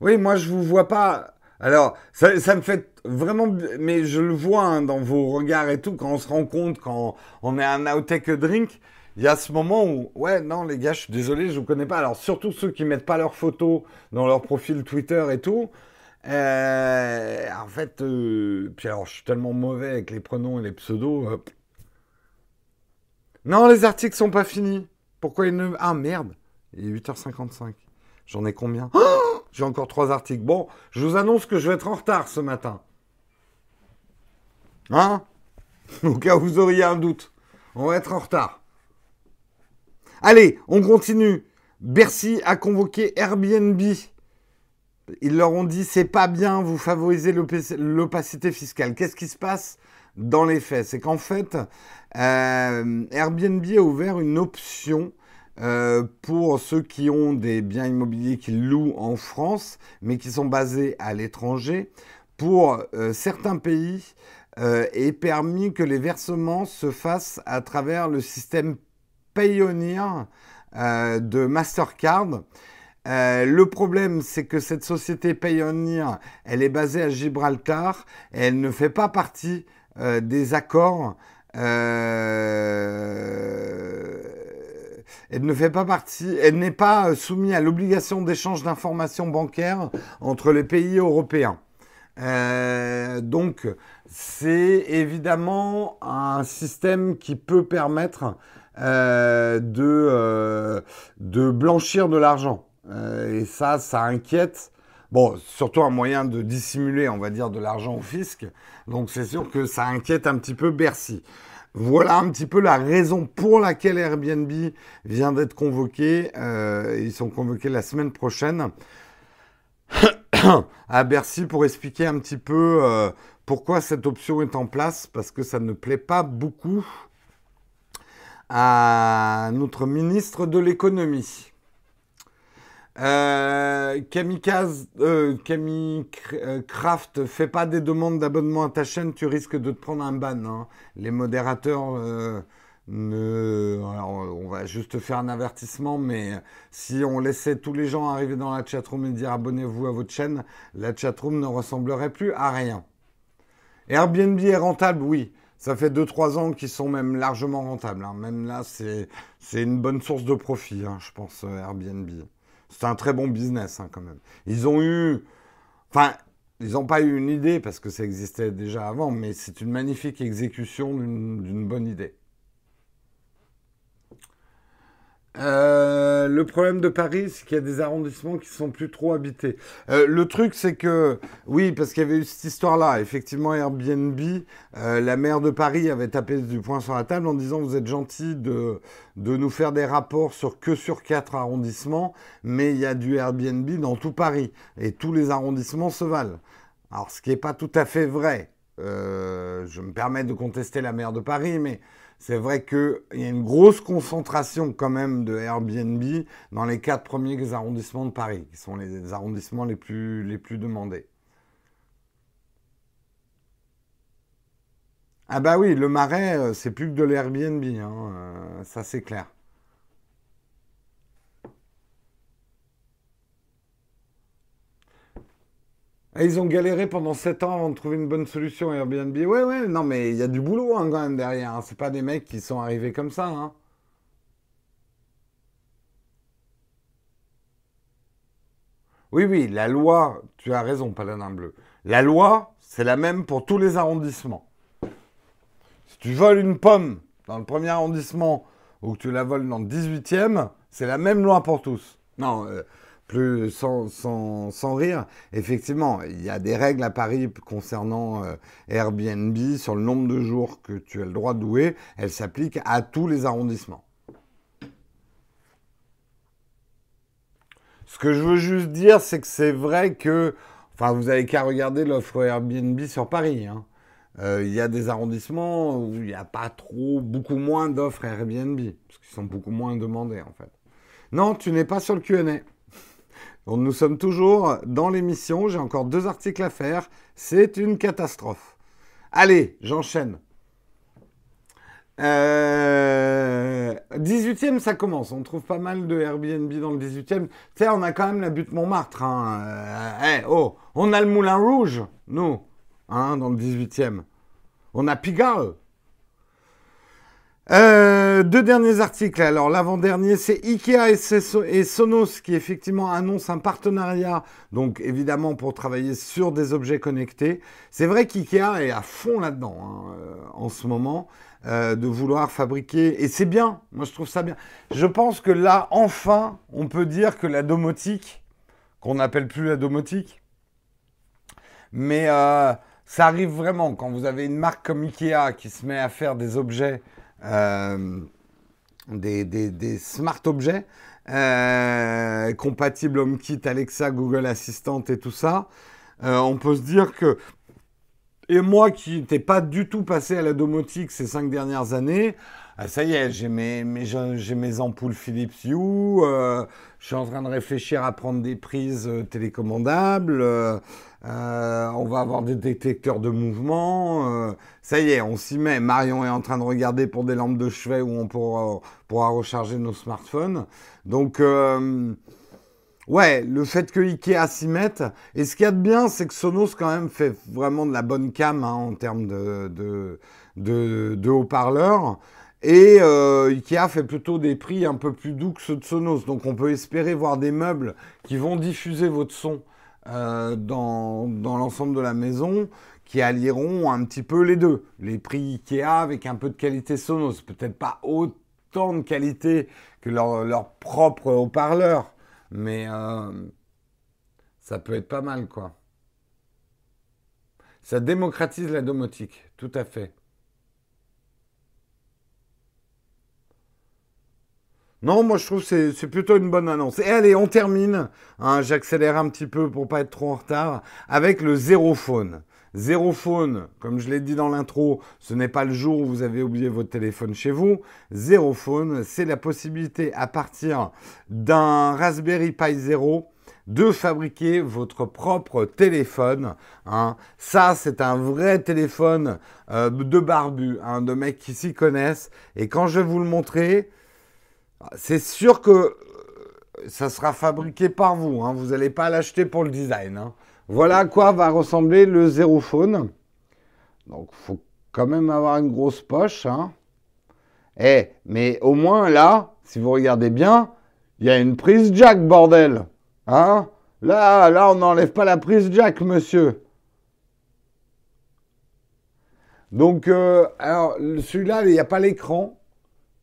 Oui, moi je vous vois pas. Alors, ça, me fait vraiment, mais je le vois hein, dans vos regards et tout, quand on se rend compte, quand on est un Outtake Drink, il y a ce moment où, ouais, non, les gars, je suis désolé, je vous connais pas. Alors, surtout ceux qui mettent pas leurs photos dans leur profil Twitter et tout. Euh, en fait, euh, puis alors, je suis tellement mauvais avec les pronoms et les pseudos. Non, les articles sont pas finis. Pourquoi ils ne. Ah merde, il est 8h55. J'en ai combien? Oh J'ai encore trois articles. Bon, je vous annonce que je vais être en retard ce matin. Hein? Au cas où vous auriez un doute. On va être en retard. Allez, on continue. Bercy a convoqué Airbnb. Ils leur ont dit c'est pas bien, vous favorisez l'opacité fiscale. Qu'est-ce qui se passe dans les faits? C'est qu'en fait, euh, Airbnb a ouvert une option euh, pour ceux qui ont des biens immobiliers qu'ils louent en France, mais qui sont basés à l'étranger, pour euh, certains pays, euh, est permis que les versements se fassent à travers le système Payoneer de Mastercard. le problème, c'est que cette société Payoneer, elle est basée à Gibraltar, et elle ne fait pas partie des accords elle ne fait pas n'est pas soumise à l'obligation d'échange d'informations bancaires entre les pays européens. Euh, donc, c'est évidemment un système qui peut permettre euh, de, euh, de blanchir de l'argent. et ça, ça inquiète. Bon, surtout un moyen de dissimuler, on va dire, de l'argent au fisc. Donc, c'est sûr que ça inquiète un petit peu Bercy. Voilà un petit peu la raison pour laquelle Airbnb vient d'être convoqué. Euh, ils sont convoqués la semaine prochaine à Bercy pour expliquer un petit peu euh, pourquoi cette option est en place, parce que ça ne plaît pas beaucoup à notre ministre de l'économie. Euh, Kamikaze, euh, euh, fais pas des demandes d'abonnement à ta chaîne, tu risques de te prendre un ban. Hein. Les modérateurs, euh, ne... on va juste faire un avertissement, mais si on laissait tous les gens arriver dans la chatroom et dire abonnez-vous à votre chaîne, la chatroom ne ressemblerait plus à rien. Airbnb est rentable, oui. Ça fait 2-3 ans qu'ils sont même largement rentables. Hein. Même là, c'est une bonne source de profit, hein, je pense, Airbnb. C'est un très bon business hein, quand même. Ils ont eu... Enfin, ils n'ont pas eu une idée parce que ça existait déjà avant, mais c'est une magnifique exécution d'une bonne idée. Euh, le problème de Paris, c'est qu'il y a des arrondissements qui sont plus trop habités. Euh, le truc, c'est que, oui, parce qu'il y avait eu cette histoire-là. Effectivement, Airbnb, euh, la maire de Paris avait tapé du poing sur la table en disant vous êtes gentil de, de nous faire des rapports sur que sur quatre arrondissements, mais il y a du Airbnb dans tout Paris et tous les arrondissements se valent. Alors, ce qui n'est pas tout à fait vrai. je me permets de contester la maire de Paris, mais c'est vrai qu'il y a une grosse concentration quand même de Airbnb dans les quatre premiers arrondissements de Paris, qui sont les arrondissements les plus, demandés. Ah bah oui, le Marais, euh, c'est plus que de l'Airbnb, hein, euh, ça c'est clair. Ils ont galéré pendant 7 ans avant de trouver une bonne solution Airbnb. Ouais, ouais, non, mais il y a du boulot hein, quand même derrière. Hein. C'est pas des mecs qui sont arrivés comme ça. Hein. Oui, oui, la loi, tu as raison, Paladin Bleu. La loi, c'est la même pour tous les arrondissements. Si tu voles une pomme dans le premier arrondissement ou que tu la voles dans le 18e, c'est la même loi pour tous. Non, euh, plus sans, sans, sans, rire, effectivement, il y a des règles à Paris concernant euh, Airbnb sur le nombre de jours que tu as le droit de louer. Elles s'appliquent à tous les arrondissements. Ce que je veux juste dire, c'est que c'est vrai que, enfin, vous avez qu'à regarder l'offre Airbnb sur Paris. Hein. Euh, il y a des arrondissements où il n'y a pas trop, beaucoup moins d'offres Airbnb, parce qu'ils sont beaucoup moins demandés en fait. Non, tu n'es pas sur le Q&A nous sommes toujours dans l'émission. J'ai encore deux articles à faire. C'est une catastrophe. Allez, j'enchaîne. Euh, 18e, ça commence. On trouve pas mal de Airbnb dans le 18e. Tu sais, on a quand même la butte Montmartre. Hein. Euh, oh, on a le Moulin Rouge, nous, hein, dans le 18e. On a Pigalle. Euh, deux derniers articles. Alors l'avant-dernier, c'est Ikea et, Sonos qui effectivement annoncent un partenariat, donc évidemment pour travailler sur des objets connectés. C'est vrai qu'Ikea est à fond là-dedans hein, euh, en ce moment, euh, de vouloir fabriquer, et c'est bien, moi je trouve ça bien. Je pense que là, enfin, on peut dire que la domotique, qu'on n'appelle plus la domotique, mais ça arrive vraiment quand vous avez une marque comme Ikea qui se met à faire des objets euh, des, des, smart objets euh, compatibles HomeKit, Alexa, Google Assistant et tout ça, euh, on peut se dire que et moi qui n'étais pas du tout passé à la domotique ces cinq dernières années, ça y est, j'ai mes, mes, mes, ampoules Philips Hue, je suis en train de réfléchir à prendre des prises télécommandables, on va avoir des détecteurs de mouvement. Euh, ça y est, on s'y met. Marion est en train de regarder pour des lampes de chevet où on pourra, recharger nos smartphones. Donc, euh, ouais, le fait que Ikea s'y mette. Et ce qu'il y a de bien, c'est que Sonos quand même fait vraiment de la bonne cam hein, en termes de, de, haut-parleurs. Et Ikea fait plutôt des prix un peu plus doux que ceux de Sonos. Donc on peut espérer voir des meubles qui vont diffuser votre son euh, dans, l'ensemble de la maison qui allieront un petit peu les deux. Les prix Ikea avec un peu de qualité Sonos. Peut-être pas autant de qualité que leur, propre haut-parleur, mais euh, ça peut être pas mal, quoi. Ça démocratise la domotique, tout à fait. Non, moi je trouve que c'est plutôt une bonne annonce. Et allez, on termine. Hein, j'accélère un petit peu pour pas être trop en retard avec le zéro phone. Zéro phone, comme je l'ai dit dans l'intro, ce n'est pas le jour où vous avez oublié votre téléphone chez vous. Zéro phone, c'est la possibilité à partir d'un Raspberry Pi Zero de fabriquer votre propre téléphone. Hein. Ça, c'est un vrai téléphone euh, de barbu, hein, de mecs qui s'y connaissent. Et quand je vais vous le montrer, c'est sûr que euh, ça sera fabriqué par vous. Hein. Vous n'allez pas l'acheter pour le design. Hein. Voilà à quoi va ressembler le Zero Phone. Donc, il faut quand même avoir une grosse poche. Hein. Eh, mais au moins là, si vous regardez bien, il y a une prise jack, bordel. Là, là, on n'enlève pas la prise jack, monsieur. Donc, euh, alors, celui-là, il n'y a pas l'écran.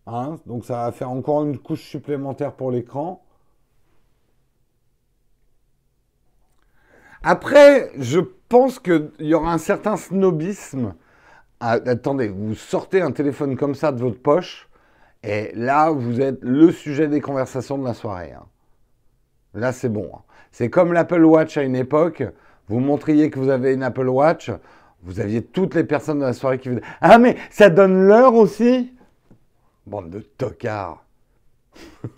Hein, donc ça va faire encore une couche supplémentaire pour l'écran. Après, je pense qu'il y aura un certain snobisme. Ah, attendez, vous sortez un téléphone comme ça de votre poche, et là, vous êtes le sujet des conversations de la soirée. Hein. Là, c'est bon. Hein. C'est comme l'Apple Watch à une époque. Vous montriez que vous avez une Apple Watch, vous aviez toutes les personnes de la soirée qui vous disaient Ah, mais ça donne l'heure aussi? Bande de tocards.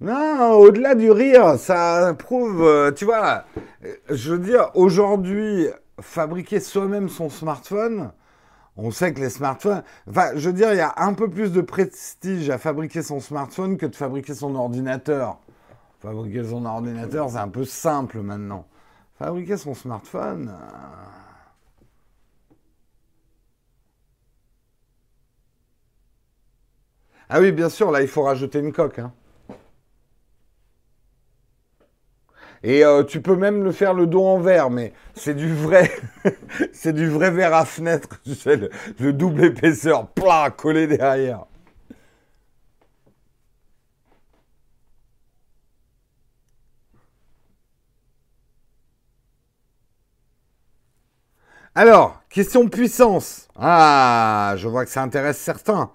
non, au-delà du rire, ça prouve, euh, tu vois, je veux dire, aujourd'hui, fabriquer soi-même son smartphone, on sait que les smartphones, enfin, je veux dire, il y a un peu plus de prestige à fabriquer son smartphone que de fabriquer son ordinateur. Fabriquer son ordinateur, c'est un peu simple maintenant. Fabriquer son smartphone. Euh, Ah oui, bien sûr, là, il faut rajouter une coque. Hein. Et euh, tu peux même le faire le dos en verre, mais c'est du vrai, c'est du vrai verre à fenêtre, tu sais, le, double épaisseur, plat, collé derrière. Alors, question puissance. Ah, je vois que ça intéresse certains.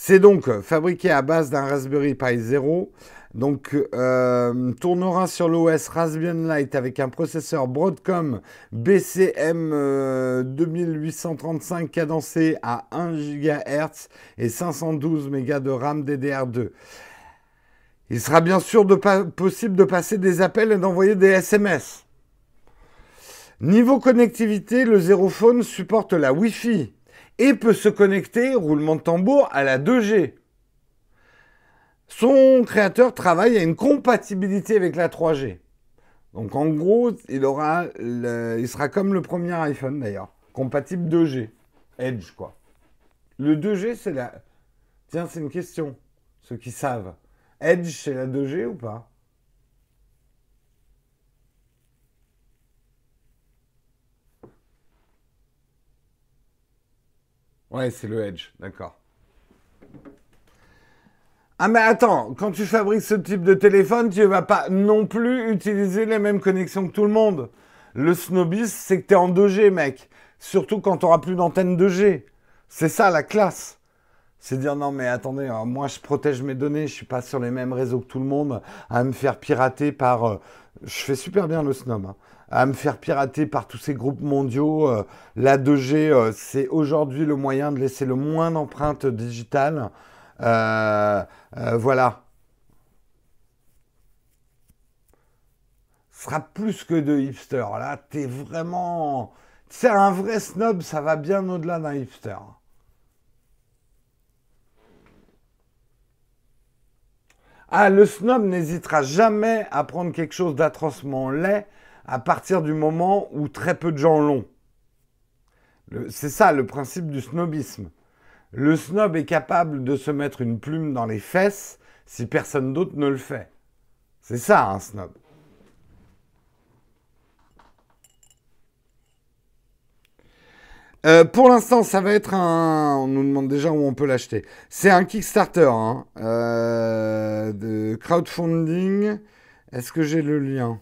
C'est donc fabriqué à base d'un Raspberry Pi Zero. Donc, euh, tournera sur l'OS Raspbian Lite avec un processeur Broadcom BCM 2835 euh, cadencé à 1 GHz et 512 MB de RAM DDR2. Il sera bien sûr possible de passer des appels et d'envoyer des SMS. Niveau connectivité, le Zerophone supporte la Wi-Fi et peut se connecter, roulement de tambour, à la 2G. Son créateur travaille à une compatibilité avec la 3G. Donc en gros, il, aura il sera comme le premier iPhone d'ailleurs, compatible 2G. Edge quoi. Le 2G, c'est la... Tiens, c'est une question, ceux qui savent. Edge, c'est la 2G ou pas? Ouais, c'est le Edge, d'accord. Ah mais attends, quand tu fabriques ce type de téléphone, tu ne vas pas non plus utiliser les mêmes connexions que tout le monde. Le snobisme, c'est que tu en 2G, mec. Surtout quand tu n'auras plus d'antenne 2G. C'est ça la classe. C'est dire non mais attendez, hein, moi je protège mes données, je suis pas sur les mêmes réseaux que tout le monde, à me faire pirater par... Euh, je fais super bien le snob. Hein, à me faire pirater par tous ces groupes mondiaux. Euh, la 2G, euh, c'est aujourd'hui le moyen de laisser le moins d'empreintes digitales euh, voilà. Ce sera plus que de hipster. Là, t'es vraiment. C'est un vrai snob, ça va bien au-delà d'un hipster. Ah, le snob n'hésitera jamais à prendre quelque chose d'atrocement laid à partir du moment où très peu de gens l'ont. C'est ça le principe du snobisme. Le snob est capable de se mettre une plume dans les fesses si personne d'autre ne le fait. C'est ça un snob. Euh, pour l'instant, ça va être un. On nous demande déjà où on peut l'acheter. C'est un Kickstarter hein, euh, de crowdfunding. Est-ce que j'ai le lien?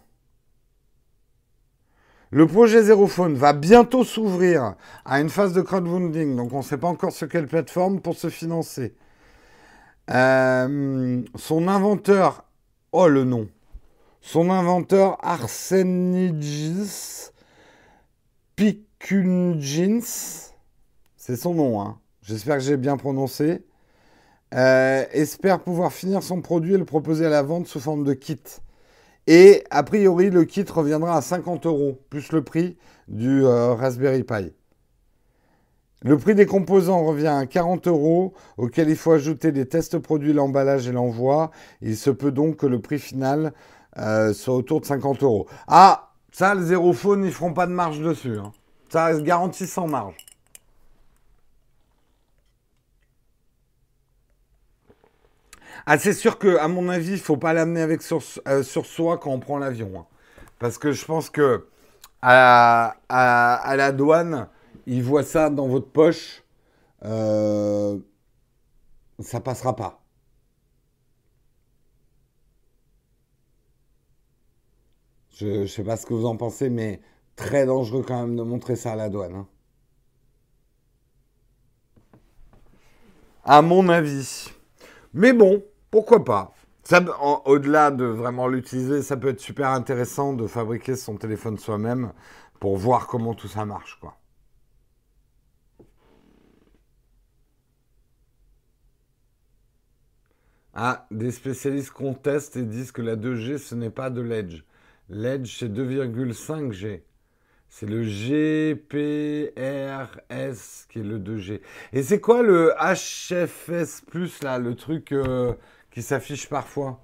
Le projet Zerophone va bientôt s'ouvrir à une phase de crowdfunding, donc on ne sait pas encore sur quelle plateforme pour se financer. Euh, son inventeur, oh le nom, son inventeur Arsenigis Pikungins, c'est son nom, hein. j'espère que j'ai bien prononcé, euh, espère pouvoir finir son produit et le proposer à la vente sous forme de kit. Et a priori, le kit reviendra à 50 euros, plus le prix du euh, Raspberry Pi. Le prix des composants revient à 40 euros, auquel il faut ajouter les tests produits, l'emballage et l'envoi. Il se peut donc que le prix final euh, soit autour de 50 euros. Ah, ça, le zéro phone, ils feront pas de marge dessus. Hein. Ça reste garanti sans marge. Ah, c'est sûr que, à mon avis, il faut pas l'amener avec sur, euh, soi quand on prend l'avion. Hein. Parce que je pense que à, à, la douane, ils voient ça dans votre poche. Euh, ça passera pas. Je ne sais pas ce que vous en pensez, mais très dangereux quand même de montrer ça à la douane. Hein. À mon avis. Mais bon, pourquoi pas? Au-delà de vraiment l'utiliser, ça peut être super intéressant de fabriquer son téléphone soi-même pour voir comment tout ça marche, quoi. Ah, des spécialistes contestent et disent que la 2G, ce n'est pas de l'Edge. L'Edge, c'est 2,5G. C'est le GPRS qui est le 2G. Et c'est quoi le HFS, là, le truc. Euh, qui s'affiche parfois.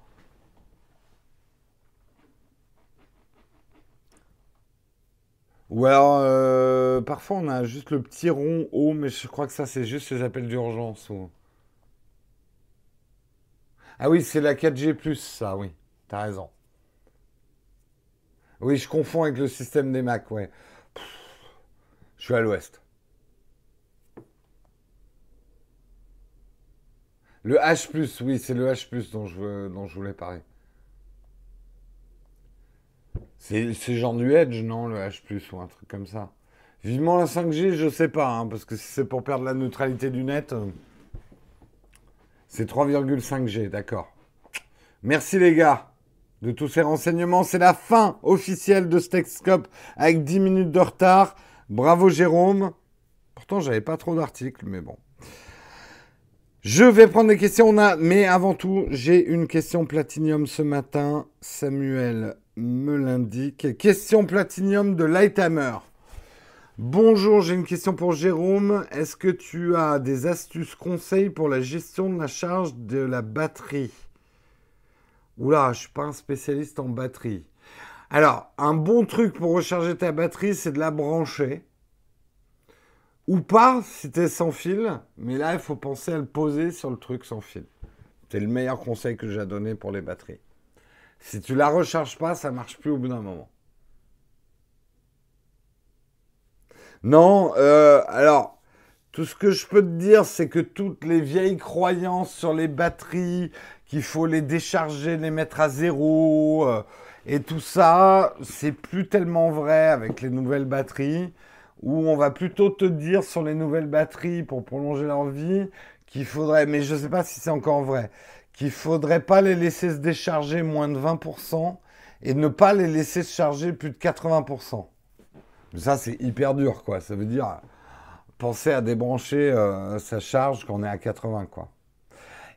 Ou alors, euh, parfois on a juste le petit rond haut, mais je crois que ça c'est juste les appels d'urgence. Ah oui, c'est la 4G, ça, oui. T'as raison. Oui, je confonds avec le système des Mac, ouais. je suis à l'ouest. Le H, oui, c'est le H dont je, dont je voulais parler. C'est genre du Edge, non, le H, ou un truc comme ça. Vivement la 5G, je sais pas, hein, parce que si c'est pour perdre la neutralité du net, euh, c'est 3,5G, d'accord. Merci les gars de tous ces renseignements. C'est la fin officielle de Stexcop avec 10 minutes de retard. Bravo Jérôme. Pourtant, j'avais pas trop d'articles, mais bon. Je vais prendre des questions, mais avant tout, j'ai une question platinium ce matin. Samuel me l'indique. Question platinium de Lighthammer. Bonjour, j'ai une question pour Jérôme. Est-ce que tu as des astuces, conseils pour la gestion de la charge de la batterie? Oula, je suis pas un spécialiste en batterie. Alors, un bon truc pour recharger ta batterie, c'est de la brancher. Ou pas es sans fil, mais là, il faut penser à le poser sur le truc sans fil. C'est le meilleur conseil que j'ai à donner pour les batteries. Si tu la recharges pas, ça marche plus au bout d'un moment. Non, euh, alors, tout ce que je peux te dire, c'est que toutes les vieilles croyances sur les batteries, qu'il faut les décharger, les mettre à zéro, euh, et tout ça, c'est plus tellement vrai avec les nouvelles batteries, où on va plutôt te dire sur les nouvelles batteries pour prolonger leur vie qu'il faudrait, mais je ne sais pas si c'est encore vrai, qu'il faudrait pas les laisser se décharger moins de 20% et ne pas les laisser se charger plus de 80%. Ça, c'est hyper dur, quoi. Ça veut dire penser à débrancher euh, sa charge quand on est à 80, quoi.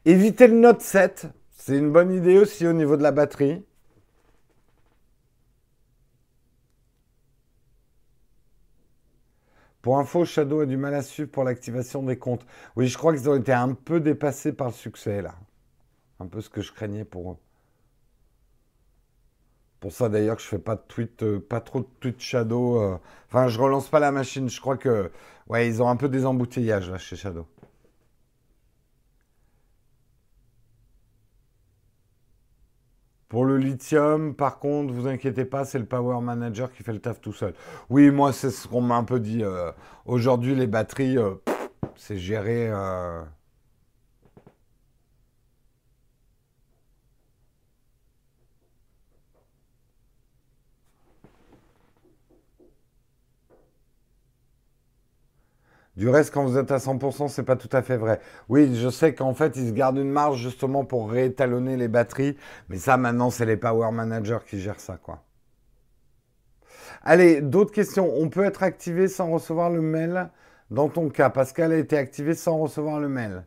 Éviter le Note 7, c'est une bonne idée aussi au niveau de la batterie. Pour info, Shadow a du mal à suivre pour l'activation des comptes. Oui, je crois qu'ils ont été un peu dépassés par le succès, là. Un peu ce que je craignais pour eux. Pour ça d'ailleurs que je fais pas de tweet, euh, pas trop de tweet Shadow. Euh. Enfin, je relance pas la machine. Je crois que ouais, ils ont un peu des embouteillages là chez Shadow. Pour le lithium, par contre, vous inquiétez pas, c'est le Power Manager qui fait le taf tout seul. Oui, moi, c'est ce qu'on m'a un peu dit. Euh, aujourd'hui, les batteries, euh, c'est géré. Du reste, quand vous êtes à 100%, c'est pas tout à fait vrai. Oui, je sais qu'en fait, ils se gardent une marge justement pour réétalonner les batteries, mais ça, maintenant, c'est les power managers qui gèrent ça. Allez, d'autres questions. On peut être activé sans recevoir le mail dans ton cas? Pascal a été activé sans recevoir le mail.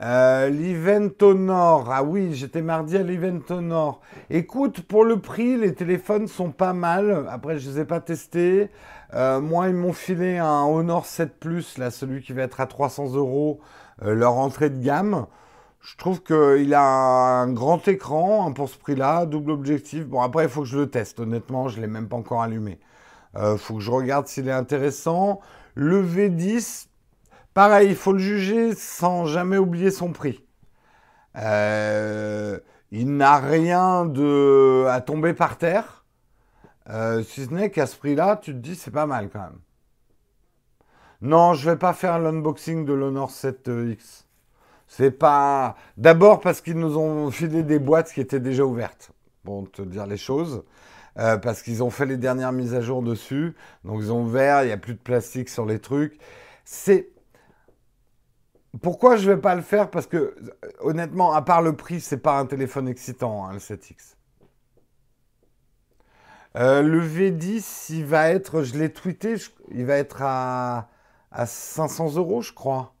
Euh, l'event au. Ah oui, j'étais mardi à l'event au. Écoute, pour le prix, les téléphones sont pas mal. Après, je ne les ai pas testés. Euh, moi, ils m'ont filé un Honor 7 Plus, là, celui qui va être à 300 euros, euh, leur entrée de gamme. Je trouve qu'il a un grand écran hein, pour ce prix-là, double objectif. Bon, après, il faut que je le teste. Honnêtement, je ne l'ai même pas encore allumé. Il euh, faut que je regarde s'il est intéressant. Le V10, pareil, il faut le juger sans jamais oublier son prix. il n'a rien de... à tomber par terre. Euh, si ce n'est qu'à ce prix-là, tu te dis c'est pas mal quand même. Non, je vais pas faire l'unboxing de l'Honor 7X. C'est pas. D'abord parce qu'ils nous ont filé des boîtes qui étaient déjà ouvertes, pour te dire les choses. Euh, parce qu'ils ont fait les dernières mises à jour dessus. Donc ils ont ouvert, il n'y a plus de plastique sur les trucs. C'est. Pourquoi je vais pas le faire? Parce que honnêtement, à part le prix, c'est pas un téléphone excitant, hein, le 7X. Euh, le V10, il va être, je l'ai tweeté, il va être à, 500 euros, je crois.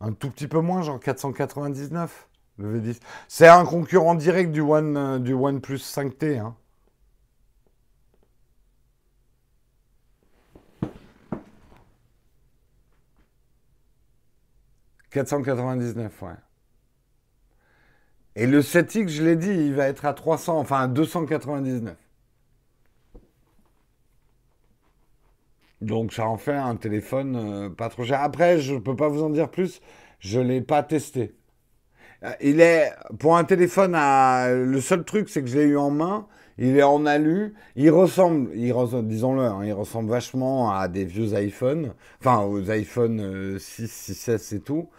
Un tout petit peu moins, genre 499, le V10. C'est un concurrent direct du, One, euh, du OnePlus 5T. Hein. « 499, ouais. Et le 7X, je l'ai dit, il va être à 300, enfin à 299. Donc ça en fait un téléphone euh, pas trop cher. Après, je ne peux pas vous en dire plus, je ne l'ai pas testé. Euh, il est, pour un téléphone, à, le seul truc, c'est que je l'ai eu en main, il est en alu, il ressemble, disons-le, hein, il ressemble vachement à des vieux iPhones, enfin aux iPhone 6, 6S et tout,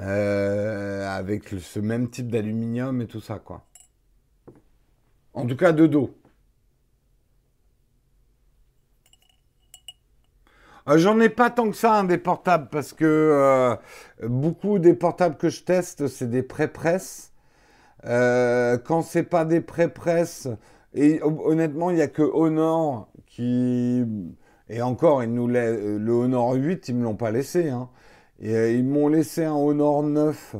euh, avec ce même type d'aluminium et tout ça, quoi. En tout cas, de dos. Euh, j'en ai pas tant que ça, des portables, parce que euh, beaucoup des portables que je teste, c'est des pré-presse. Euh, quand c'est pas des pré-presse, et honnêtement, il n'y a que Honor qui. Et encore, ils nous le Honor 8, ils me l'ont pas laissé. Hein. Et, ils m'ont laissé un Honor 9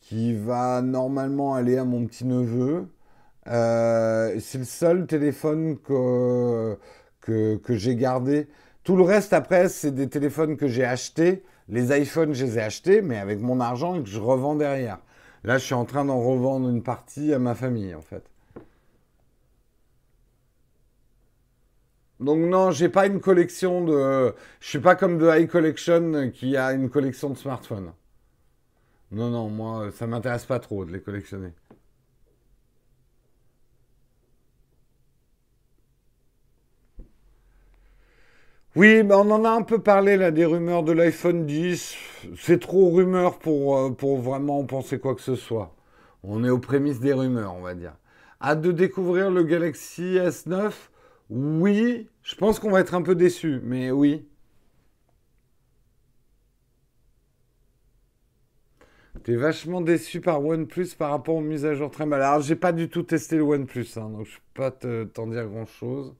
qui va normalement aller à mon petit neveu. Euh, c'est le seul téléphone que, que, que j'ai gardé. Tout le reste, après, c'est des téléphones que j'ai achetés. Les iPhones, je les ai achetés, mais avec mon argent et que je revends derrière. Là, je suis en train d'en revendre une partie à ma famille, en fait. Donc non, j'ai pas une collection de... Je suis pas comme The High Collection qui a une collection de smartphones. Non, non, moi, ça m'intéresse pas trop de les collectionner. Oui, on en a un peu parlé là des rumeurs de l'iPhone 10. C'est trop rumeur pour, euh, pour vraiment penser quoi que ce soit. On est aux prémices des rumeurs, on va dire. Hâte de découvrir le Galaxy S9 Oui, je pense qu'on va être un peu déçu, mais oui. T'es vachement déçu par OnePlus par rapport aux mises à jour très mal. Alors, j'ai pas du tout testé le OnePlus, hein, donc je peux pas t'en dire grand chose.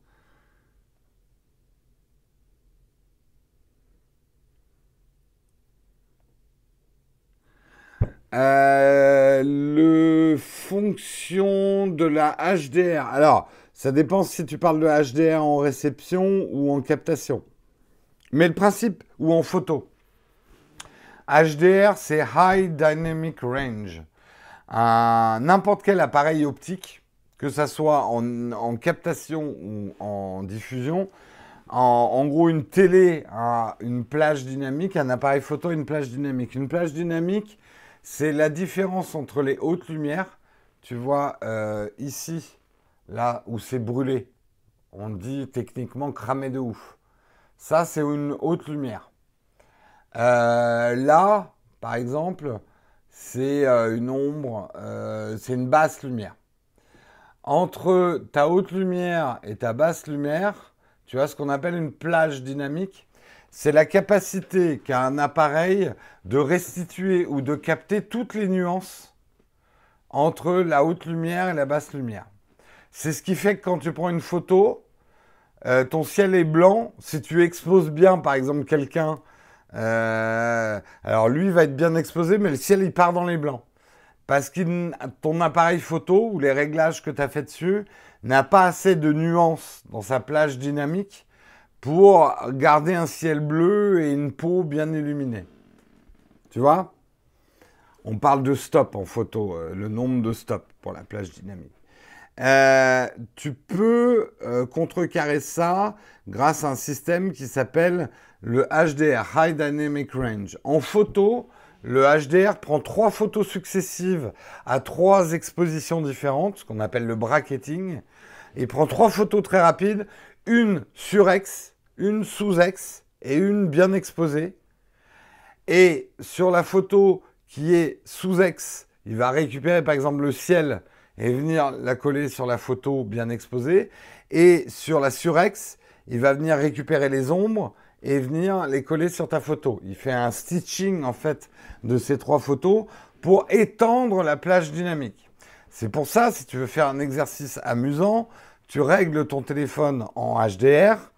Euh, le fonction de la HDR. Alors, ça dépend si tu parles de HDR en réception ou en captation. Mais le principe, ou en photo. HDR, c'est High Dynamic Range. N'importe quel appareil optique, que ça soit en, captation ou en diffusion, en, gros une télé une plage dynamique, un appareil photo une plage dynamique. Une plage dynamique, c'est la différence entre les hautes lumières. Tu vois euh, ici, là où c'est brûlé, on dit techniquement cramé de ouf. Ça, c'est une haute lumière. Euh, là, par exemple, c'est euh, une ombre, c'est une basse lumière. Entre ta haute lumière et ta basse lumière, tu as ce qu'on appelle une plage dynamique c'est la capacité qu'a un appareil de restituer ou de capter toutes les nuances entre la haute lumière et la basse lumière. C'est ce qui fait que quand tu prends une photo, euh, ton ciel est blanc. Si tu exposes bien, par exemple, quelqu'un, euh, alors lui va être bien exposé, mais le ciel il part dans les blancs. Parce que ton appareil photo ou les réglages que tu as fait dessus n'a pas assez de nuances dans sa plage dynamique pour garder un ciel bleu et une peau bien illuminée. Tu vois? On parle de stop en photo, euh, le nombre de stops pour la plage dynamique. Euh, tu peux euh, contrecarrer ça grâce à un système qui s'appelle le HDR, High Dynamic Range. En photo, le HDR prend trois photos successives à trois expositions différentes, ce qu'on appelle le bracketing. Il prend trois photos très rapides, une surex, une sous-ex et une bien exposée. Et sur la photo qui est sous-ex, il va récupérer par exemple le ciel et venir la coller sur la photo bien exposée. Et sur la surex, il va venir récupérer les ombres et venir les coller sur ta photo. Il fait un stitching en fait de ces trois photos pour étendre la plage dynamique. C'est pour ça, si tu veux faire un exercice amusant, tu règles ton téléphone en HDR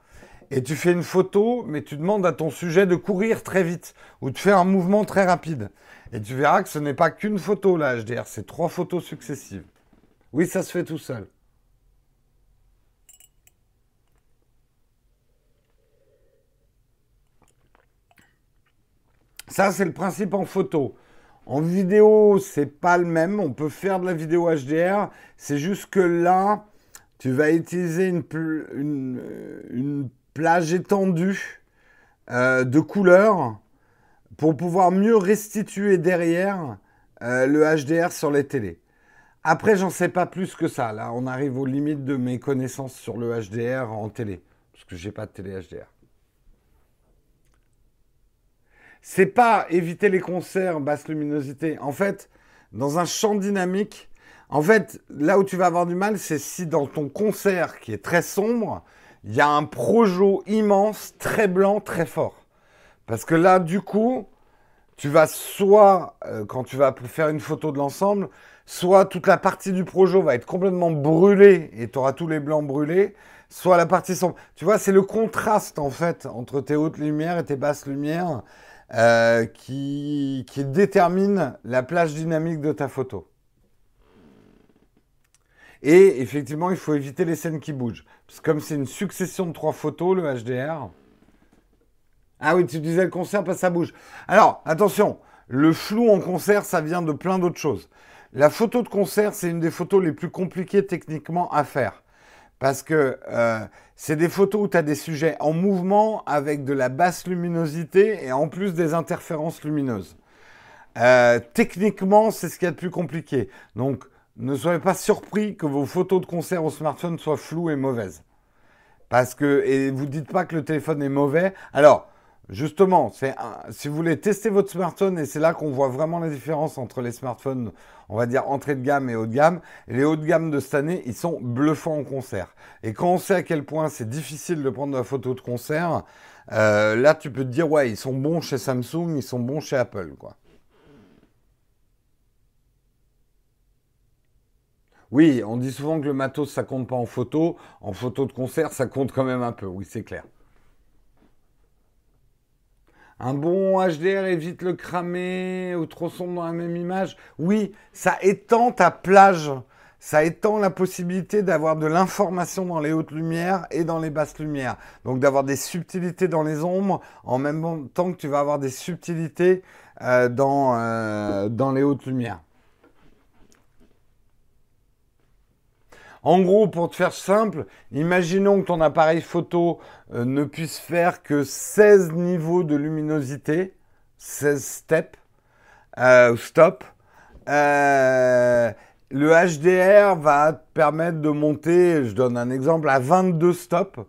et tu fais une photo, mais tu demandes à ton sujet de courir très vite ou de faire un mouvement très rapide. Et tu verras que ce n'est pas qu'une photo là, HDR, c'est trois photos successives. Oui, ça se fait tout seul. Ça, c'est le principe en photo. En vidéo, c'est pas le même. On peut faire de la vidéo HDR. C'est juste que là, tu vas utiliser une, une plage étendue euh, de couleurs pour pouvoir mieux restituer derrière euh, le HDR sur les télés. Après, j'en sais pas plus que ça. Là, on arrive aux limites de mes connaissances sur le HDR en télé, parce que j'ai pas de télé HDR. C'est pas éviter les concerts basse luminosité. En fait, dans un champ dynamique, en fait, là où tu vas avoir du mal, c'est si dans ton concert qui est très sombre, il y a un projo immense, très blanc, très fort. Parce que là, du coup, tu vas soit, euh, quand tu vas faire une photo de l'ensemble, soit toute la partie du projo va être complètement brûlée et tu auras tous les blancs brûlés, soit la partie sombre. Tu vois, c'est le contraste en fait entre tes hautes lumières et tes basses lumières euh, qui, qui détermine la plage dynamique de ta photo. Et effectivement, il faut éviter les scènes qui bougent. Parce que comme c'est une succession de trois photos, le HDR. Ah oui, tu disais le concert parce que ça bouge. Alors, attention, le flou en concert, ça vient de plein d'autres choses. La photo de concert, c'est une des photos les plus compliquées techniquement à faire. Parce que euh, c'est des photos où tu as des sujets en mouvement avec de la basse luminosité et en plus des interférences lumineuses. Euh, techniquement, c'est ce qu'il y a de plus compliqué. Donc, ne soyez pas surpris que vos photos de concert au smartphone soient floues et mauvaises. Parce que, et vous dites pas que le téléphone est mauvais. Alors, justement, si vous voulez tester votre smartphone, et c'est là qu'on voit vraiment la différence entre les smartphones, on va dire entrée de gamme et haut de gamme. les hauts de gamme de cette année, ils sont bluffants en concert. Et quand on sait à quel point c'est difficile de prendre la photo de concert, euh, là, tu peux te dire, ouais, ils sont bons chez Samsung, ils sont bons chez Apple, quoi. Oui, on dit souvent que le matos, ça compte pas en photo. En photo de concert, ça compte quand même un peu. Oui, c'est clair. Un bon HDR évite le cramer ou trop sombre dans la même image. Oui, ça étend ta plage. Ça étend la possibilité d'avoir de l'information dans les hautes lumières et dans les basses lumières. Donc d'avoir des subtilités dans les ombres en même temps que tu vas avoir des subtilités euh, euh, dans les hautes lumières. En gros, pour te faire simple, imaginons que ton appareil photo euh, ne puisse faire que 16 niveaux de luminosité, 16 steps, euh, stop. Euh, le HDR va te permettre de monter, je donne un exemple, à 22 stops.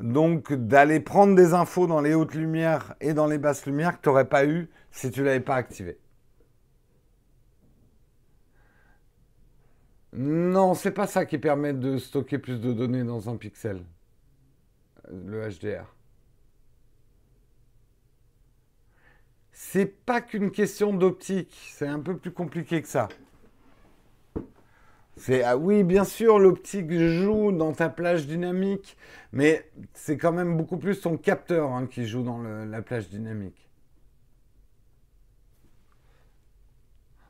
Donc d'aller prendre des infos dans les hautes lumières et dans les basses lumières que tu n'aurais pas eu si tu ne l'avais pas activé. Non, c'est pas ça qui permet de stocker plus de données dans un pixel. Le HDR. C'est pas qu'une question d'optique, c'est un peu plus compliqué que ça. C'est ah oui, bien sûr, l'optique joue dans ta plage dynamique, mais c'est quand même beaucoup plus ton capteur hein, qui joue dans la plage dynamique.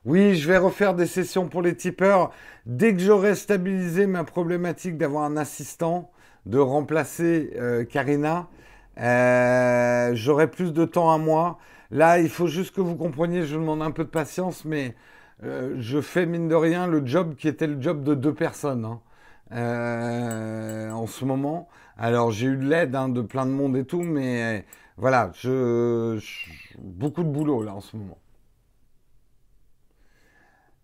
Oui, je vais refaire des sessions pour les tipeurs. Dès que j'aurai stabilisé ma problématique d'avoir un assistant, de remplacer euh, Karina, euh, j'aurai plus de temps à moi. Là, il faut juste que vous compreniez, je vous demande un peu de patience, mais euh, je fais mine de rien le job qui était le job de deux personnes hein, en ce moment. Alors, j'ai eu de l'aide hein, de plein de monde et tout, mais voilà, je, beaucoup de boulot là en ce moment.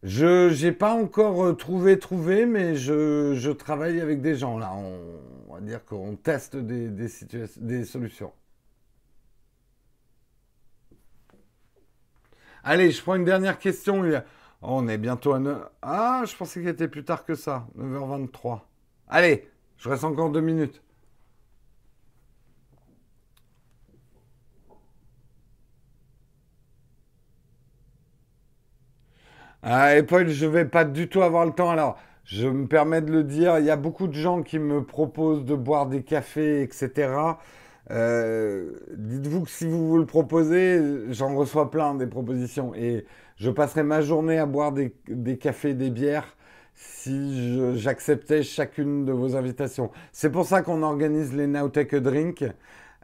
Je n'ai pas encore euh, trouvé trouvé, mais je, travaille avec des gens là. On, va dire qu'on teste des, des solutions. Allez, je prends une dernière question. on est bientôt à 9... Ah, je pensais qu'il était plus tard que ça. 9h23. Allez, je reste encore deux minutes. Ah, et Paul, je vais pas du tout avoir le temps. Alors, je me permets de le dire, il y a beaucoup de gens qui me proposent de boire des cafés, etc. Euh, dites-vous que si vous vous le proposez, j'en reçois plein des propositions. Et je passerai ma journée à boire des, cafés, des bières, si j'acceptais chacune de vos invitations. C'est pour ça qu'on organise les Now Take a Drink.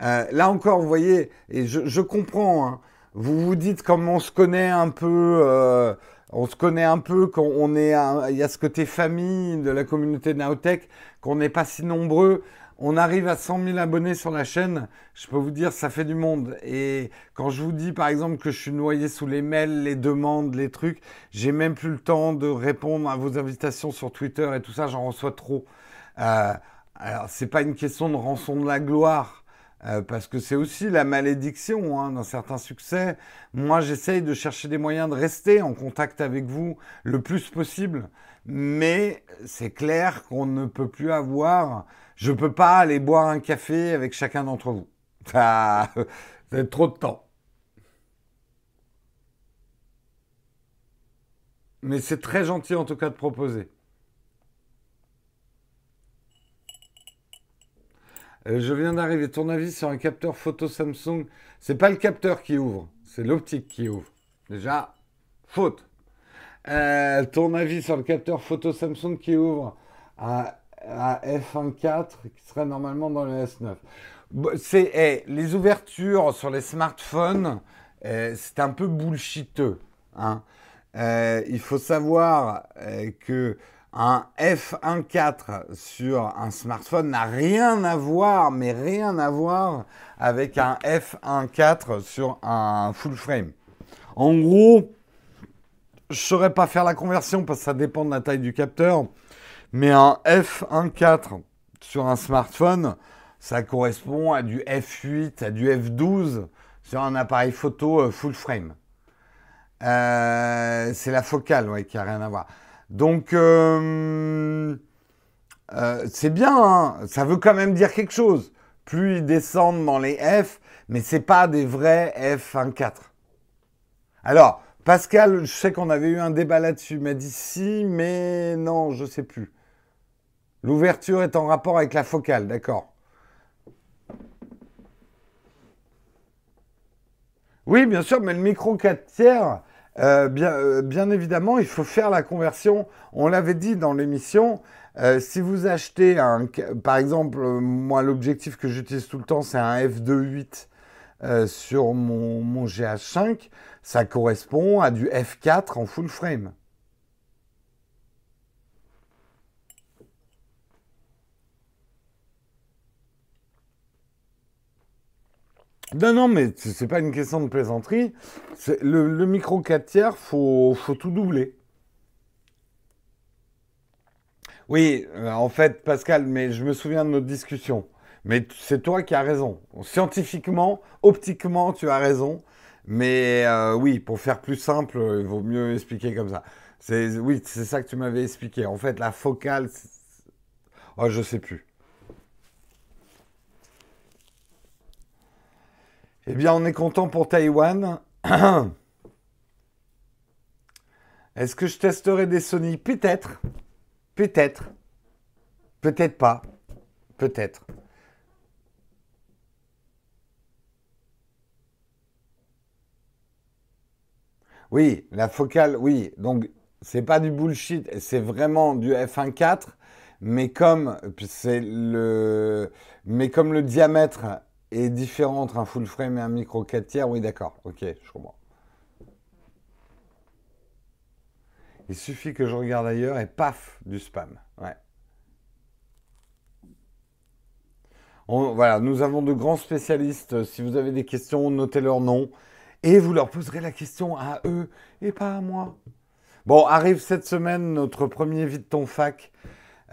Euh, là encore, vous voyez, et je, comprends, hein. vous vous dites comme on se connaît un peu... Euh, on se connaît un peu quand on est, il y a ce côté famille de la communauté Naotech, qu'on n'est pas si nombreux. On arrive à 100 000 abonnés sur la chaîne, je peux vous dire, ça fait du monde. Et quand je vous dis, par exemple, que je suis noyé sous les mails, les demandes, les trucs, j'ai même plus le temps de répondre à vos invitations sur Twitter et tout ça, j'en reçois trop. Euh, alors, c'est pas une question de rançon de la gloire. Euh, parce que c'est aussi la malédiction hein, d'un certain succès. Moi, j'essaye de chercher des moyens de rester en contact avec vous le plus possible, mais c'est clair qu'on ne peut plus avoir. Je peux pas aller boire un café avec chacun d'entre vous. Ça, ça trop de temps. Mais c'est très gentil en tout cas de proposer. Euh, je viens d'arriver. Ton avis sur un capteur photo Samsung C'est pas le capteur qui ouvre, C'est l'optique qui ouvre. Déjà, faute. Euh, ton avis sur le capteur photo Samsung qui ouvre à, f1.4 qui serait normalement dans le S9 c'est eh, les ouvertures sur les smartphones, eh, c'est un peu bullshiteux. Hein. Euh, il faut savoir eh, que un F1.4 sur un smartphone n'a rien à voir, mais rien à voir avec un F1.4 sur un full frame. En gros, je ne saurais pas faire la conversion parce que ça dépend de la taille du capteur, mais un F1.4 sur un smartphone, ça correspond à du F8, à du F12 sur un appareil photo euh, full frame. Euh, c'est la focale ouais, qui a rien à voir. Donc, euh, c'est bien, hein. ça veut quand même dire quelque chose. Plus ils descendent dans les F, mais c'est pas des vrais F1.4. Alors, Pascal, je sais qu'on avait eu un débat là-dessus, m'a dit si, mais non, je sais plus. L'ouverture est en rapport avec la focale, d'accord. Oui, bien sûr, mais le micro 4 tiers, euh, euh, bien, évidemment, il faut faire la conversion. On l'avait dit dans l'émission, euh, si vous achetez un, par exemple, moi l'objectif que j'utilise tout le temps, c'est un f2.8 sur mon, mon GH5, ça correspond à du f4 en full frame. Non, non, mais c'est pas une question de plaisanterie. Le, micro 4 tiers, faut, faut tout doubler. Oui, euh, en fait, Pascal, mais je me souviens de notre discussion. Mais c'est toi qui as raison. Scientifiquement, optiquement, tu as raison. Mais euh, oui, pour faire plus simple, il vaut mieux expliquer comme ça. Oui, c'est ça que tu m'avais expliqué. En fait, la focale, oh, je sais plus. Eh bien, on est content pour Taïwan. Est-ce que je testerai des Sony? Peut-être. Peut-être. Peut-être pas. Peut-être. Oui, la focale, oui. Donc, c'est pas du bullshit, c'est vraiment du f1.4, mais comme le, mais comme le diamètre est différent entre un full frame et un micro 4 tiers, oui, d'accord. Ok, je comprends. Il suffit que je regarde ailleurs et paf, du spam. Ouais. voilà, nous avons de grands spécialistes. Si vous avez des questions, notez leur nom et vous leur poserez la question à eux et pas à moi. Bon, arrive cette semaine notre premier vide ton fac.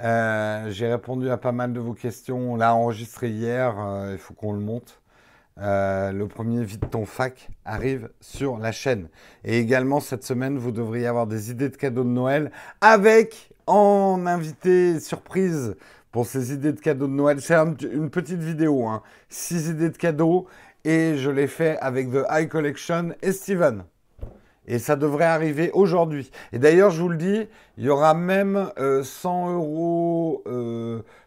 Euh, j'ai répondu à pas mal de vos questions. On l'a enregistré hier, euh, il faut qu'on le monte. Euh, le premier vide ton fac arrive sur la chaîne. Et également cette semaine, vous devriez avoir des idées de cadeaux de Noël avec en invité surprise pour ces idées de cadeaux de Noël. C'est une petite vidéo, hein. six idées de cadeaux et je l'ai fait avec The High Collection et Steven. Et ça devrait arriver aujourd'hui. Et d'ailleurs, je vous le dis, il y aura même 100 euh, euros,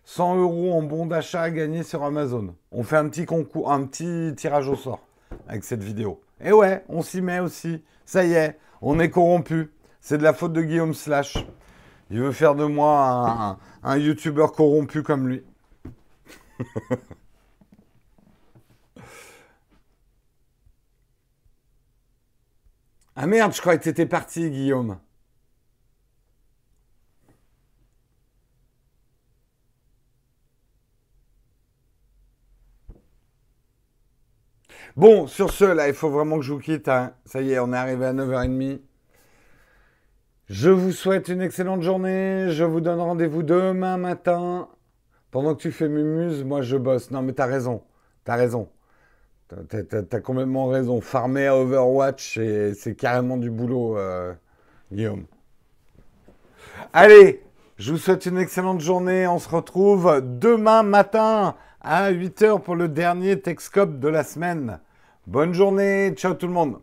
100 euh, euros en bon d'achat à gagner sur Amazon. On fait un petit concours, un petit tirage au sort avec cette vidéo. Et ouais, on s'y met aussi. Ça y est, on est corrompu. C'est de la faute de Guillaume Slash. Il veut faire de moi un, un YouTuber corrompu comme lui. Ah merde, je croyais que t'étais parti, Guillaume. Bon, sur ce, là, il faut vraiment que je vous quitte. Hein. Ça y est, on est arrivé à 9h30. Je vous souhaite une excellente journée. Je vous donne rendez-vous demain matin. Pendant que tu fais mumuse, moi je bosse. Non, mais t'as raison. T'as raison. T'as as, complètement raison. Farmer à Overwatch, c'est carrément du boulot, euh, Guillaume. Allez, je vous souhaite une excellente journée. On se retrouve demain matin à 8h pour le dernier Texcope de la semaine. Bonne journée. Ciao tout le monde.